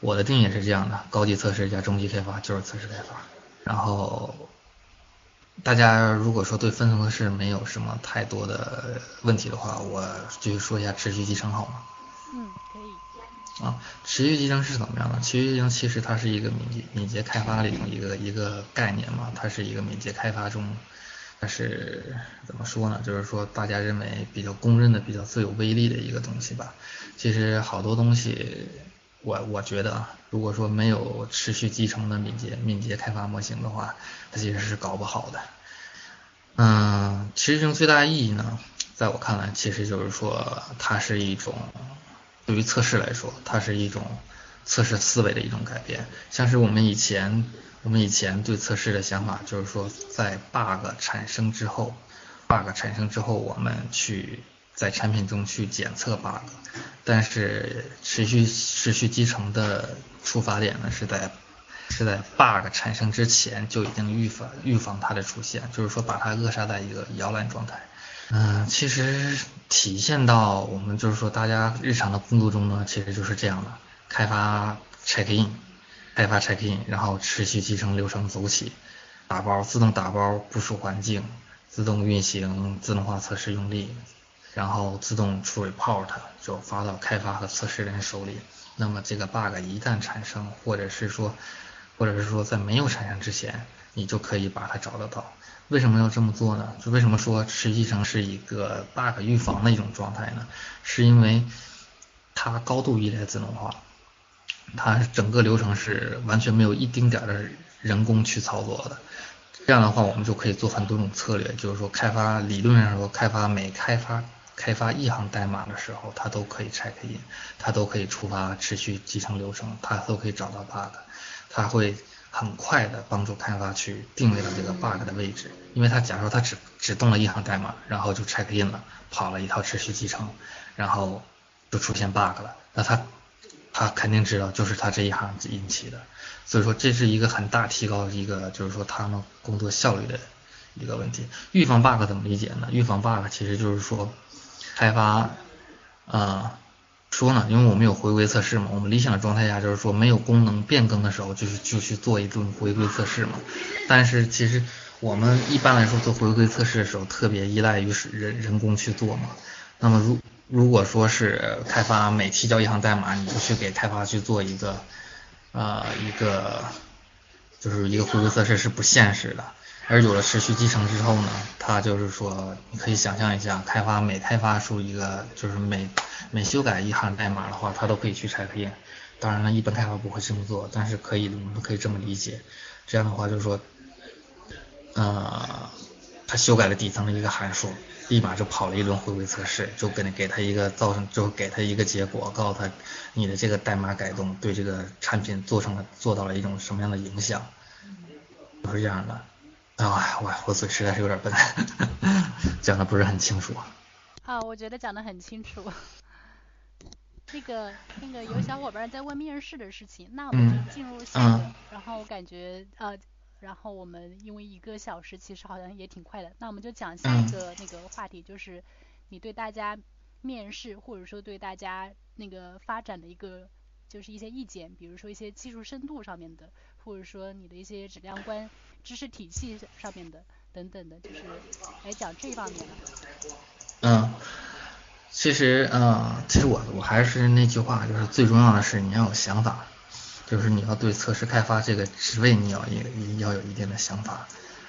我的定义是这样的，高级测试加中级开发就是测试开发。然后大家如果说对分层测试没有什么太多的问题的话，我继续说一下持续集成好吗？嗯，可以。啊，持续集成是怎么样的？持续集成其实它是一个敏捷敏捷开发里头一个一个概念嘛，它是一个敏捷开发中，它是怎么说呢？就是说大家认为比较公认的、比较最有威力的一个东西吧。其实好多东西，我我觉得啊，如果说没有持续集成的敏捷敏捷开发模型的话，它其实是搞不好的。嗯，持续集成最大意义呢，在我看来，其实就是说它是一种。对于测试来说，它是一种测试思维的一种改变。像是我们以前，我们以前对测试的想法就是说，在 bug 产生之后，bug 产生之后，我们去在产品中去检测 bug。但是持续持续集成的出发点呢，是在是在 bug 产生之前就已经预防预防它的出现，就是说把它扼杀在一个摇篮状态。嗯，其实体现到我们就是说，大家日常的工作中呢，其实就是这样的：开发 check in，开发 check in，然后持续集成流程走起，打包自动打包部署环境，自动运行自动化测试用例，然后自动出 report 就发到开发和测试人手里。那么这个 bug 一旦产生，或者是说，或者是说在没有产生之前，你就可以把它找得到。为什么要这么做呢？就为什么说实际上是一个 bug 预防的一种状态呢？是因为它高度依赖自动化，它整个流程是完全没有一丁点儿的人工去操作的。这样的话，我们就可以做很多种策略，就是说开发理论上说，开发每开发开发一行代码的时候，它都可以 check in，它都可以触发持续集成流程，它都可以找到 bug，它会。很快的帮助开发去定位到这个 bug 的位置，因为它假如它只只动了一行代码，然后就 check in 了，跑了一套持续集成，然后就出现 bug 了，那它他肯定知道就是他这一行引起的，所以说这是一个很大提高一个就是说他们工作效率的一个问题。预防 bug 怎么理解呢？预防 bug 其实就是说开发啊。说呢，因为我们有回归测试嘛，我们理想的状态下就是说没有功能变更的时候，就是就去做一顿回归测试嘛。但是其实我们一般来说做回归测试的时候，特别依赖于是人人工去做嘛。那么如如果说是开发每提交一行代码，你就去给开发去做一个呃一个就是一个回归测试是不现实的。而有了持续集成之后呢，它就是说，你可以想象一下，开发每开发出一个，就是每每修改一行代码的话，它都可以去拆片。当然了，一般开发不会这么做，但是可以，我们可以这么理解。这样的话就是说，呃，他修改了底层的一个函数，立马就跑了一轮回归测试，就给给他一个造成，就给他一个结果，告诉他你的这个代码改动对这个产品做成了做到了一种什么样的影响，就是这样的。啊，我我嘴实在是有点笨，讲的不是很清楚。啊，我觉得讲的很清楚。那个那个有小伙伴在问面试的事情，那我们就进入下一个。然后我感觉呃，然后我们因为一个小时其实好像也挺快的，那我们就讲下一个那个话题，就是你对大家面试或者说对大家那个发展的一个就是一些意见，比如说一些技术深度上面的，或者说你的一些质量观。知识体系上面的等等的，就是来讲这方面的。嗯，其实嗯，其实我我还是那句话，就是最重要的是你要有想法，就是你要对测试开发这个职位你要也要有一定的想法。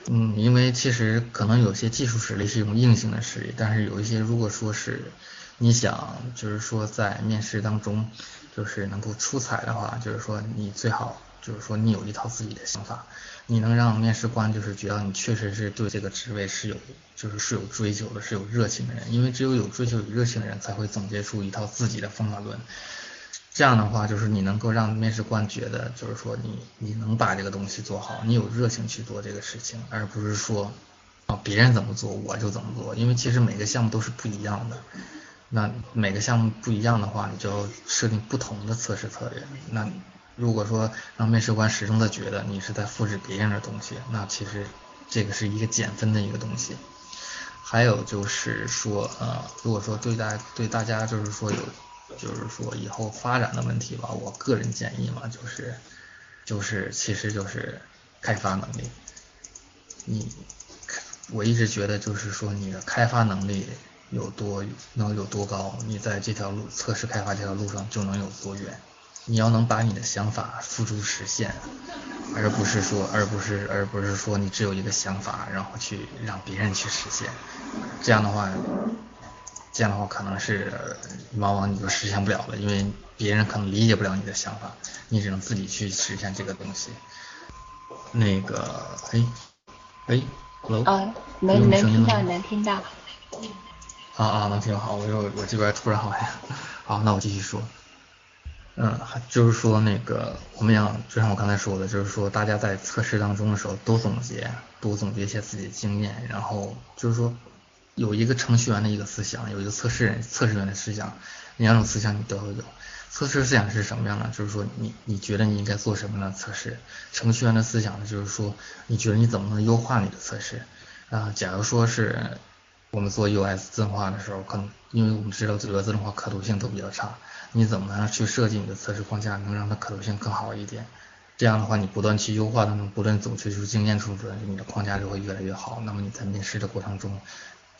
嗯，因为其实可能有些技术实力是一种硬性的实力，但是有一些如果说是你想就是说在面试当中就是能够出彩的话，就是说你最好就是说你有一套自己的想法。你能让面试官就是觉得你确实是对这个职位是有就是是有追求的，是有热情的人，因为只有有追求、有热情的人才会总结出一套自己的方法论。这样的话，就是你能够让面试官觉得，就是说你你能把这个东西做好，你有热情去做这个事情，而不是说啊别人怎么做我就怎么做，因为其实每个项目都是不一样的。那每个项目不一样的话，你就要设定不同的测试策略。那如果说让面试官始终的觉得你是在复制别人的东西，那其实这个是一个减分的一个东西。还有就是说，呃，如果说对大对大家就是说有，就是说以后发展的问题吧，我个人建议嘛，就是，就是其实就是开发能力。你，我一直觉得就是说你的开发能力有多能有多高，你在这条路测试开发这条路上就能有多远。你要能把你的想法付诸实现，而不是说，而不是，而不是说你只有一个想法，然后去让别人去实现。这样的话，这样的话可能是往往你就实现不了了，因为别人可能理解不了你的想法，你只能自己去实现这个东西。那个，哎，哎，hello，啊，能能听到，能听到。啊啊，能听到，好，我又我这边突然好像，好，那我继续说。嗯，就是说那个，我们要就像我刚才说的，就是说大家在测试当中的时候多总结，多总结一些自己的经验，然后就是说有一个程序员的一个思想，有一个测试人测试员的思想，两种思想你都要有。测试思想是什么样的？就是说你你觉得你应该做什么样的测试？程序员的思想呢，就是说你觉得你怎么能优化你的测试？啊，假如说是我们做 US 自动化的时候，可能因为我们知道这个自动化可读性都比较差。你怎么样去设计你的测试框架，能让它可读性更好一点？这样的话，你不断去优化它，们不断总结出经验出来，你的框架就会越来越好。那么你在面试的过程中，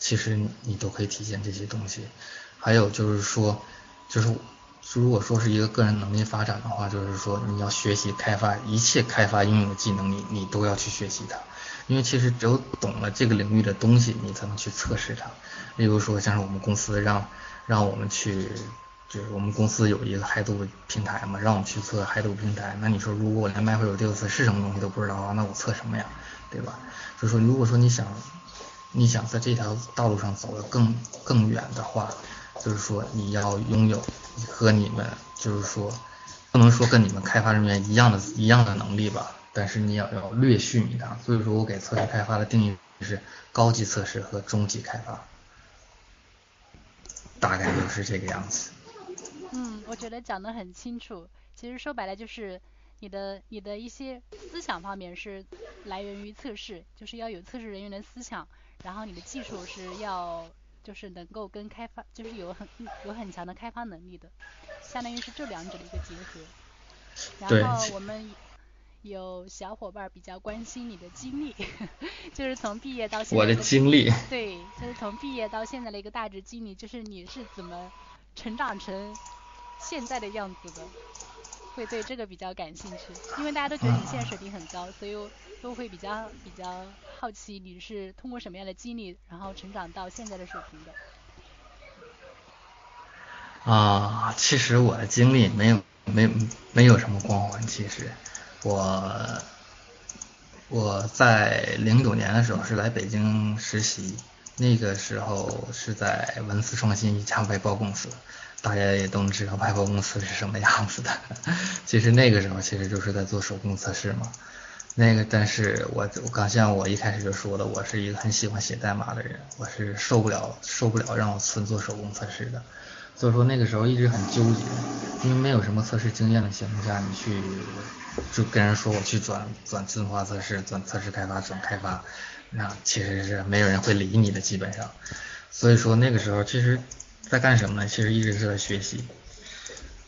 其实你都可以体现这些东西。还有就是说，就是如果说是一个个人能力发展的话，就是说你要学习开发一切开发应用的技能，你你都要去学习它。因为其实只有懂了这个领域的东西，你才能去测试它。例如说，像是我们公司让让我们去。就是我们公司有一个海度平台嘛，让我们去测海度平台。那你说，如果我连 MapReduce 是什么东西都不知道的话，那我测什么呀？对吧？就是说，如果说你想，你想在这条道路上走得更更远的话，就是说你要拥有和你们，就是说不能说跟你们开发人员一样的一样的能力吧，但是你要要略逊一档。所以说我给测试开发的定义是高级测试和中级开发，大概就是这个样子。嗯，我觉得讲得很清楚。其实说白了就是你的你的一些思想方面是来源于测试，就是要有测试人员的思想，然后你的技术是要就是能够跟开发就是有很有很强的开发能力的，相当于是这两者的一个结合。然后我们有小伙伴比较关心你的经历，就是从毕业到现在。我的经历。对，就是从毕业到现在的一个大致经历，就是你是怎么成长成。现在的样子的，会对这个比较感兴趣，因为大家都觉得你现在水平很高，所以都会比较比较好奇你是通过什么样的经历，然后成长到现在的水平的。啊，其实我的经历没有没没有什么光环，其实我我在零九年的时候是来北京实习，那个时候是在文思创新一家外包公司。大家也都知道外包公司是什么样子的。其实那个时候其实就是在做手工测试嘛。那个，但是我我刚像我一开始就说的，我是一个很喜欢写代码的人，我是受不了受不了让我纯做手工测试的。所以说那个时候一直很纠结，因为没有什么测试经验的情况下，你去就跟人说我去转转自动化测试、转测试开发、转开发，那其实是没有人会理你的，基本上。所以说那个时候其实。在干什么呢？其实一直是在学习，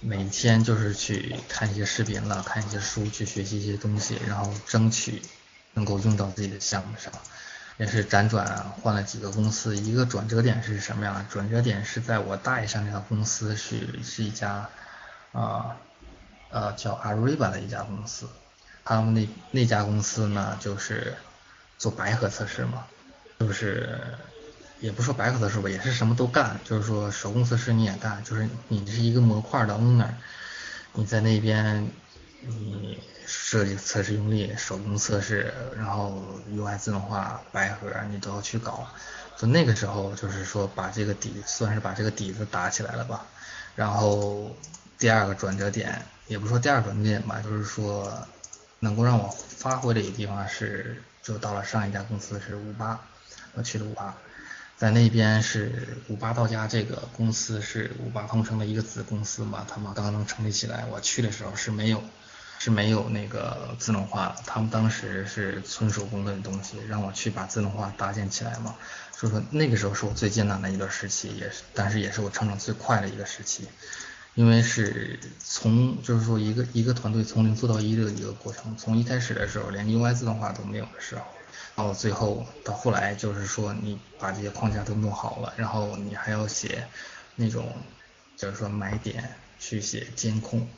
每天就是去看一些视频了，看一些书，去学习一些东西，然后争取能够用到自己的项目上。也是辗转换了几个公司，一个转折点是什么样？转折点是在我大一上那家公司是是一家啊呃叫 Ariba 的一家公司，他们那那家公司呢就是做白盒测试嘛，就是。也不说白盒测试吧，也是什么都干，就是说手工测试你也干，就是你是一个模块的 owner，你在那边你设计测试用例，手工测试，然后 UI 自动化白盒你都要去搞，就那个时候就是说把这个底算是把这个底子打起来了吧。然后第二个转折点，也不说第二个转点吧，就是说能够让我发挥的一个地方是，就到了上一家公司是五八，我去了五八。在那边是五八到家这个公司是五八同城的一个子公司嘛，他们刚刚成立起来。我去的时候是没有是没有那个自动化的，他们当时是纯手工的东西，让我去把自动化搭建起来嘛。所以说那个时候是我最艰难的一段时期，也是，但是也是我成长最快的一个时期，因为是从就是说一个一个团队从零做到一的一个过程，从一开始的时候连 UI 自动化都没有的时候，到最后到后来就是说你把这些框架都弄好了，然后你还要写那种就是说买点去写监控，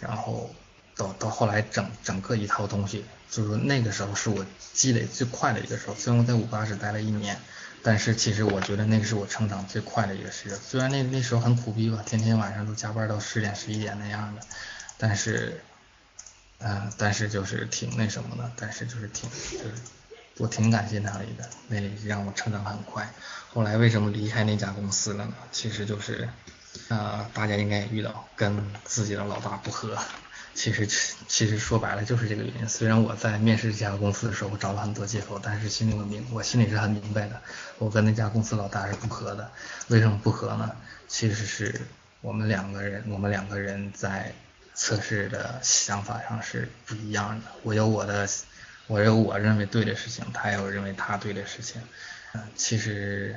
然后。到到后来整整个一套东西，就是说那个时候是我积累最快的一个时候。虽然我在五八只待了一年，但是其实我觉得那个是我成长最快的一个时间。虽然那那时候很苦逼吧，天天晚上都加班到十点十一点那样的，但是，嗯，但是就是挺那什么的，但是就是挺就是我挺感谢那里的，那里让我成长很快。后来为什么离开那家公司了呢？其实就是，啊，大家应该也遇到跟自己的老大不和。其实其实说白了就是这个原因。虽然我在面试这家公司的时候我找了很多借口，但是心里我明我心里是很明白的，我跟那家公司老大是不合的。为什么不合呢？其实是我们两个人，我们两个人在测试的想法上是不一样的。我有我的，我有我认为对的事情，他也有认为他对的事情。嗯，其实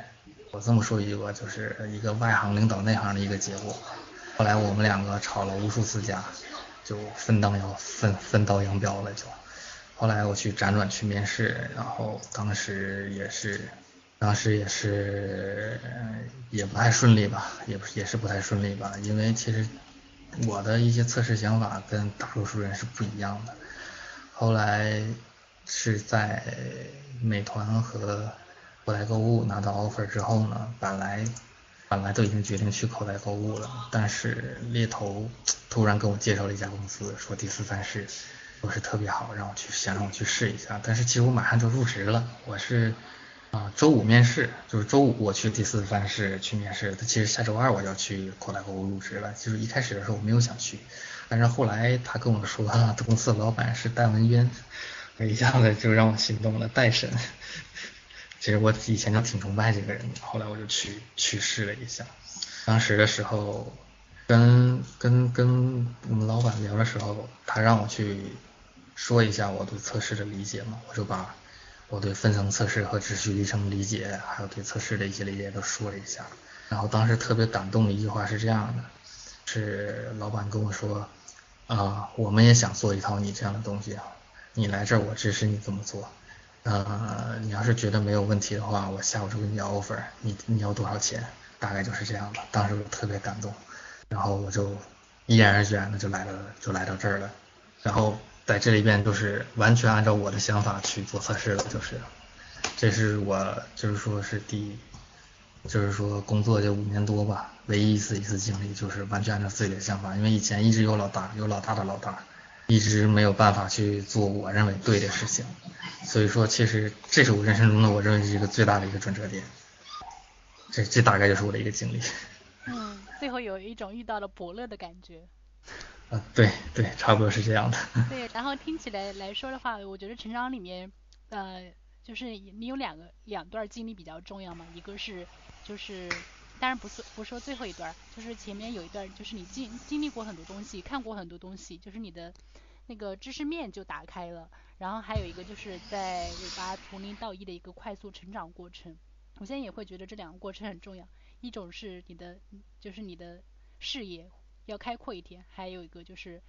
我这么说一个，就是一个外行领导内行的一个结果。后来我们两个吵了无数次架。就分道扬分分道扬镳了，就后来我去辗转去面试，然后当时也是，当时也是也不太顺利吧，也不也是不太顺利吧，因为其实我的一些测试想法跟大多数人是不一样的。后来是在美团和后台购物拿到 offer 之后呢，本来。本来都已经决定去口袋购物了，但是猎头 突然跟我介绍了一家公司，说第四范式不是特别好，让我去想让我去试一下。但是其实我马上就入职了，我是啊周五面试，就是周五我去第四范式去面试。他其实下周二我要去口袋购物入职了，就是一开始的时候我没有想去，但是后来他跟我说 公司的老板是戴文渊，一下子就让我心动了，戴神。其实我以前就挺崇拜这个人的，后来我就去去试了一下。当时的时候，跟跟跟我们老板聊的时候，他让我去说一下我对测试的理解嘛，我就把我对分层测试和持续历程理解，还有对测试的一些理解都说了一下。然后当时特别感动的一句话是这样的，是老板跟我说，啊，我们也想做一套你这样的东西啊，你来这儿我支持你这么做。呃，你要是觉得没有问题的话，我下午就给你要 offer，你你要多少钱？大概就是这样吧。当时我特别感动，然后我就毅然决然的就来了，就来到这儿了。然后在这里边就是完全按照我的想法去做测试了，就是，这是我就是说是第，就是说工作这五年多吧，唯一一次一次经历就是完全按照自己的想法，因为以前一直有老大，有老大的老大。一直没有办法去做我认为对的事情，所以说其实这是我人生中的我认为是一个最大的一个转折点，这这大概就是我的一个经历。嗯，最后有一种遇到了伯乐的感觉。啊，对对，差不多是这样的。对，然后听起来来说的话，我觉得成长里面，呃，就是你有两个两段经历比较重要嘛，一个是就是。当然不是不说最后一段，就是前面有一段，就是你经经历过很多东西，看过很多东西，就是你的那个知识面就打开了。然后还有一个就是在尾巴从零到一的一个快速成长过程。我现在也会觉得这两个过程很重要，一种是你的就是你的视野要开阔一点，还有一个就是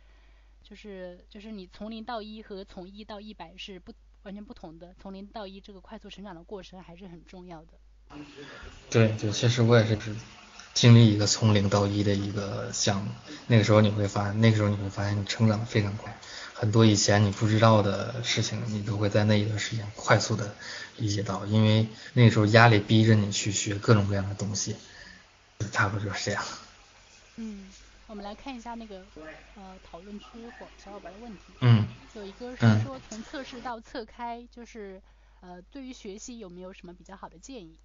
就是就是你从零到一和从一到一百是不完全不同的，从零到一这个快速成长的过程还是很重要的。对对，其实我也是经历一个从零到一的一个项目。那个时候你会发现，那个时候你会发现你成长的非常快，很多以前你不知道的事情，你都会在那一段时间快速的理解到。因为那个时候压力逼着你去学各种各样的东西，差不多就是这样。嗯，我们来看一下那个呃讨论区或小伙伴的问题。嗯。有一个是说从测试到测开，就是呃对于学习有没有什么比较好的建议？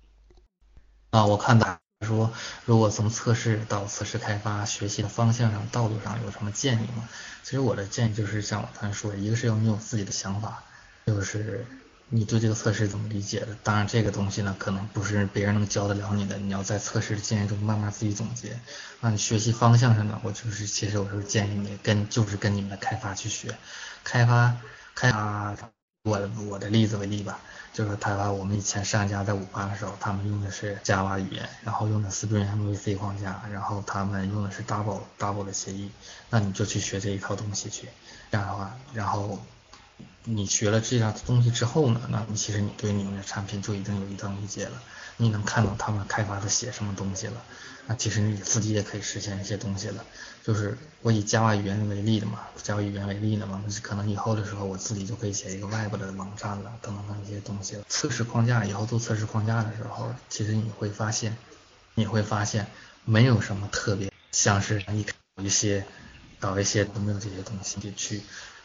啊，我看到说，如果从测试到测试开发学习的方向上、道路上有什么建议吗？其实我的建议就是像我刚才说的，一个是要你有自己的想法，就是你对这个测试怎么理解的？当然，这个东西呢，可能不是别人能教得了你的，你要在测试的经验中慢慢自己总结。那你学习方向上呢，我就是其实我是建议你跟就是跟你们的开发去学，开发开发，我我的例子为例吧，就是开发我们以前上一家在五八的时候，他们用的是 Java 语言，然后用的 Spring MVC 框架，然后他们用的是 Double Double 的协议，那你就去学这一套东西去，这样的话，然后。你学了这样的东西之后呢，那你其实你对你们的产品就已经有一定理解了，你能看到他们开发的写什么东西了，那其实你自己也可以实现一些东西了。就是我以 Java 语言为例的嘛，Java 语言为例的嘛，可能以后的时候我自己就可以写一个 Web 的网站了，等等等一些东西了。测试框架以后做测试框架的时候，其实你会发现，你会发现没有什么特别，像是一搞一些搞一些都没有这些东西去。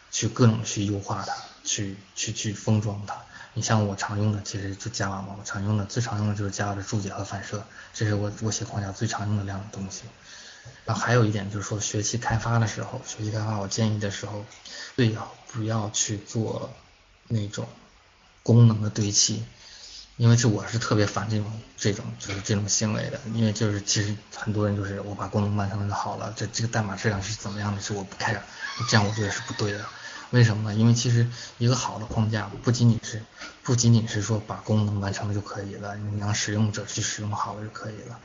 去各种去优化它，去去去封装它。你像我常用的，其实就 Java 嘛，我常用的最常用的就是 Java 的注解和反射，这是我我写框架最常用的两种东西。然后还有一点就是说，学习开发的时候，学习开发我建议的时候，最好不要去做那种功能的堆砌，因为这我是特别烦这种这种就是这种行为的，因为就是其实很多人就是我把功能完成了就好了，这这个代码质量是怎么样的，是我不开展，这样我觉得是不对的。为什么呢？因为其实一个好的框架不仅仅是不仅仅是说把功能完成了就可以了，你让使用者去使用好了就可以了。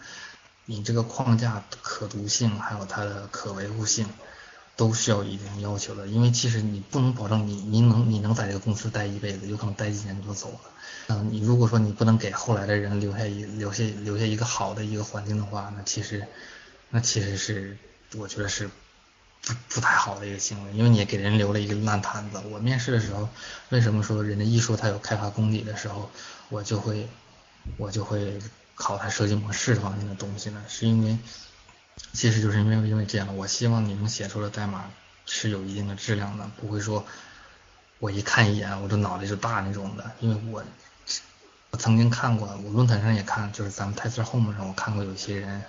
你这个框架可读性还有它的可维护性都需要一定要求的。因为其实你不能保证你你能你能在这个公司待一辈子，有可能待几年就走了。嗯，你如果说你不能给后来的人留下一留下留下一个好的一个环境的话，那其实那其实是我觉得是。不不太好的一个行为，因为你也给人留了一个烂摊子。我面试的时候，为什么说人家一说他有开发功底的时候，我就会我就会考他设计模式方面的东西呢？是因为其实就是因为因为这样，我希望你能写出的代码是有一定的质量的，不会说我一看一眼我的脑袋就大那种的。因为我我曾经看过，我论坛上也看，就是咱们 TestHome 上我看过有些人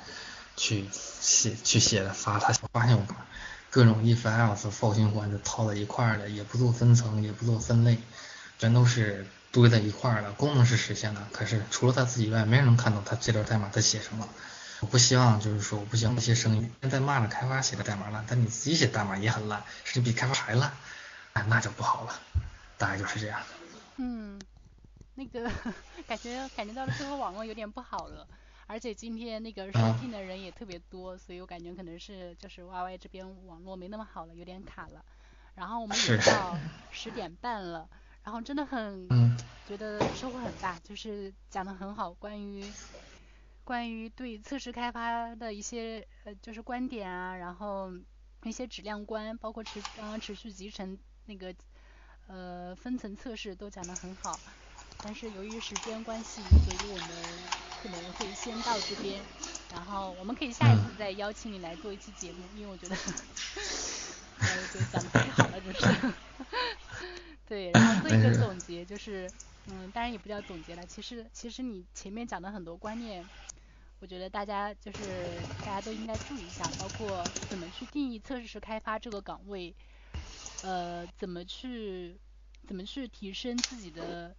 去写去写的发，他发现我。各种 if else for 循环就套在一块儿的，也不做分层，也不做分类，全都是堆在一块儿的。功能是实现了，可是除了他自己以外，没人能看到他这段代码他写什么。我不希望就是说，我不希望那些声音在骂着开发写的代码烂，但你自己写代码也很烂，甚至比开发还烂，哎，那就不好了。大概就是这样。嗯，那个感觉感觉到了最后网络有点不好了。而且今天那个收听的人也特别多，所以我感觉可能是就是 Y Y 这边网络没那么好了，有点卡了。然后我们也到十点半了，然后真的很觉得收获很大，就是讲的很好，关于关于对测试开发的一些呃就是观点啊，然后一些质量观，包括持刚刚持续集成那个呃分层测试都讲的很好。但是由于时间关系，所以我们可能会先到这边，然后我们可以下一次再邀请你来做一期节目，因为我觉得，我觉得讲的太好了，就是，对，然后做一个总结，就是，嗯，当然也不叫总结了，其实其实你前面讲的很多观念，我觉得大家就是大家都应该注意一下，包括怎么去定义测试师开发这个岗位，呃，怎么去怎么去提升自己的。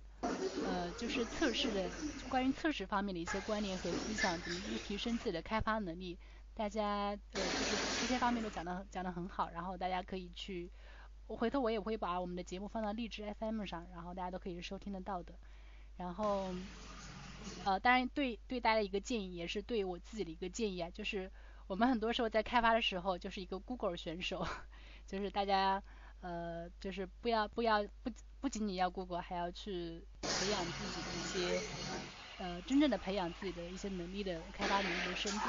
呃，就是测试的关于测试方面的一些观念和思想，怎么去提升自己的开发能力，大家呃就是这些方面都讲的讲的很好，然后大家可以去，我回头我也会把我们的节目放到荔枝 FM 上，然后大家都可以收听得到的。然后呃，当然对对大家的一个建议，也是对我自己的一个建议啊，就是我们很多时候在开发的时候就是一个 Google 选手，就是大家呃就是不要不要不。不仅仅要 Google，还要去培养自己的一些，呃，真正的培养自己的一些能力的开发能力的深度。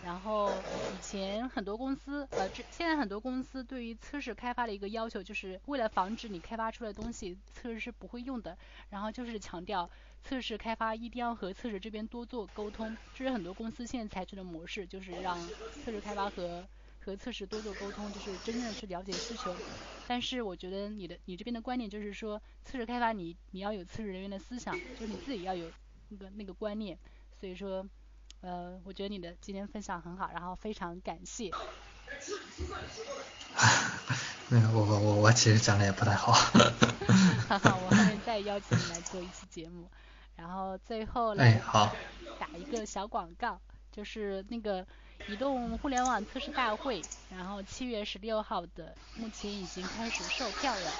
然后以前很多公司，呃，这现在很多公司对于测试开发的一个要求，就是为了防止你开发出来的东西测试是不会用的，然后就是强调测试开发一定要和测试这边多做沟通。这是很多公司现在采取的模式，就是让测试开发和和测试多做沟通，就是真正去了解需求。但是我觉得你的你这边的观点就是说，测试开发你你要有测试人员的思想，就是你自己要有那个那个观念。所以说，呃，我觉得你的今天分享很好，然后非常感谢。没有，我我我我其实讲的也不太好。哈哈，我后面再邀邀请你来做一期节目。然后最后来哎，好，打一个小广告，就是那个移动互联网测试大会，然后七月十六号的，目前已经开始售票了。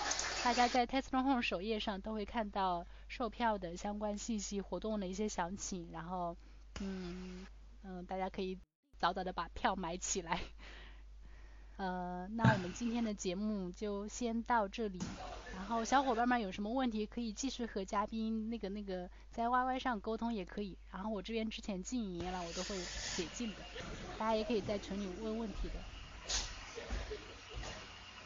大家在 Tesla Home 首页上都会看到售票的相关信息、活动的一些详情，然后嗯嗯，大家可以早早的把票买起来。呃，那我们今天的节目就先到这里。然后小伙伴们有什么问题可以继续和嘉宾那个那个在 YY 上沟通也可以。然后我这边之前禁营了，我都会解禁的，大家也可以在群里问问题的。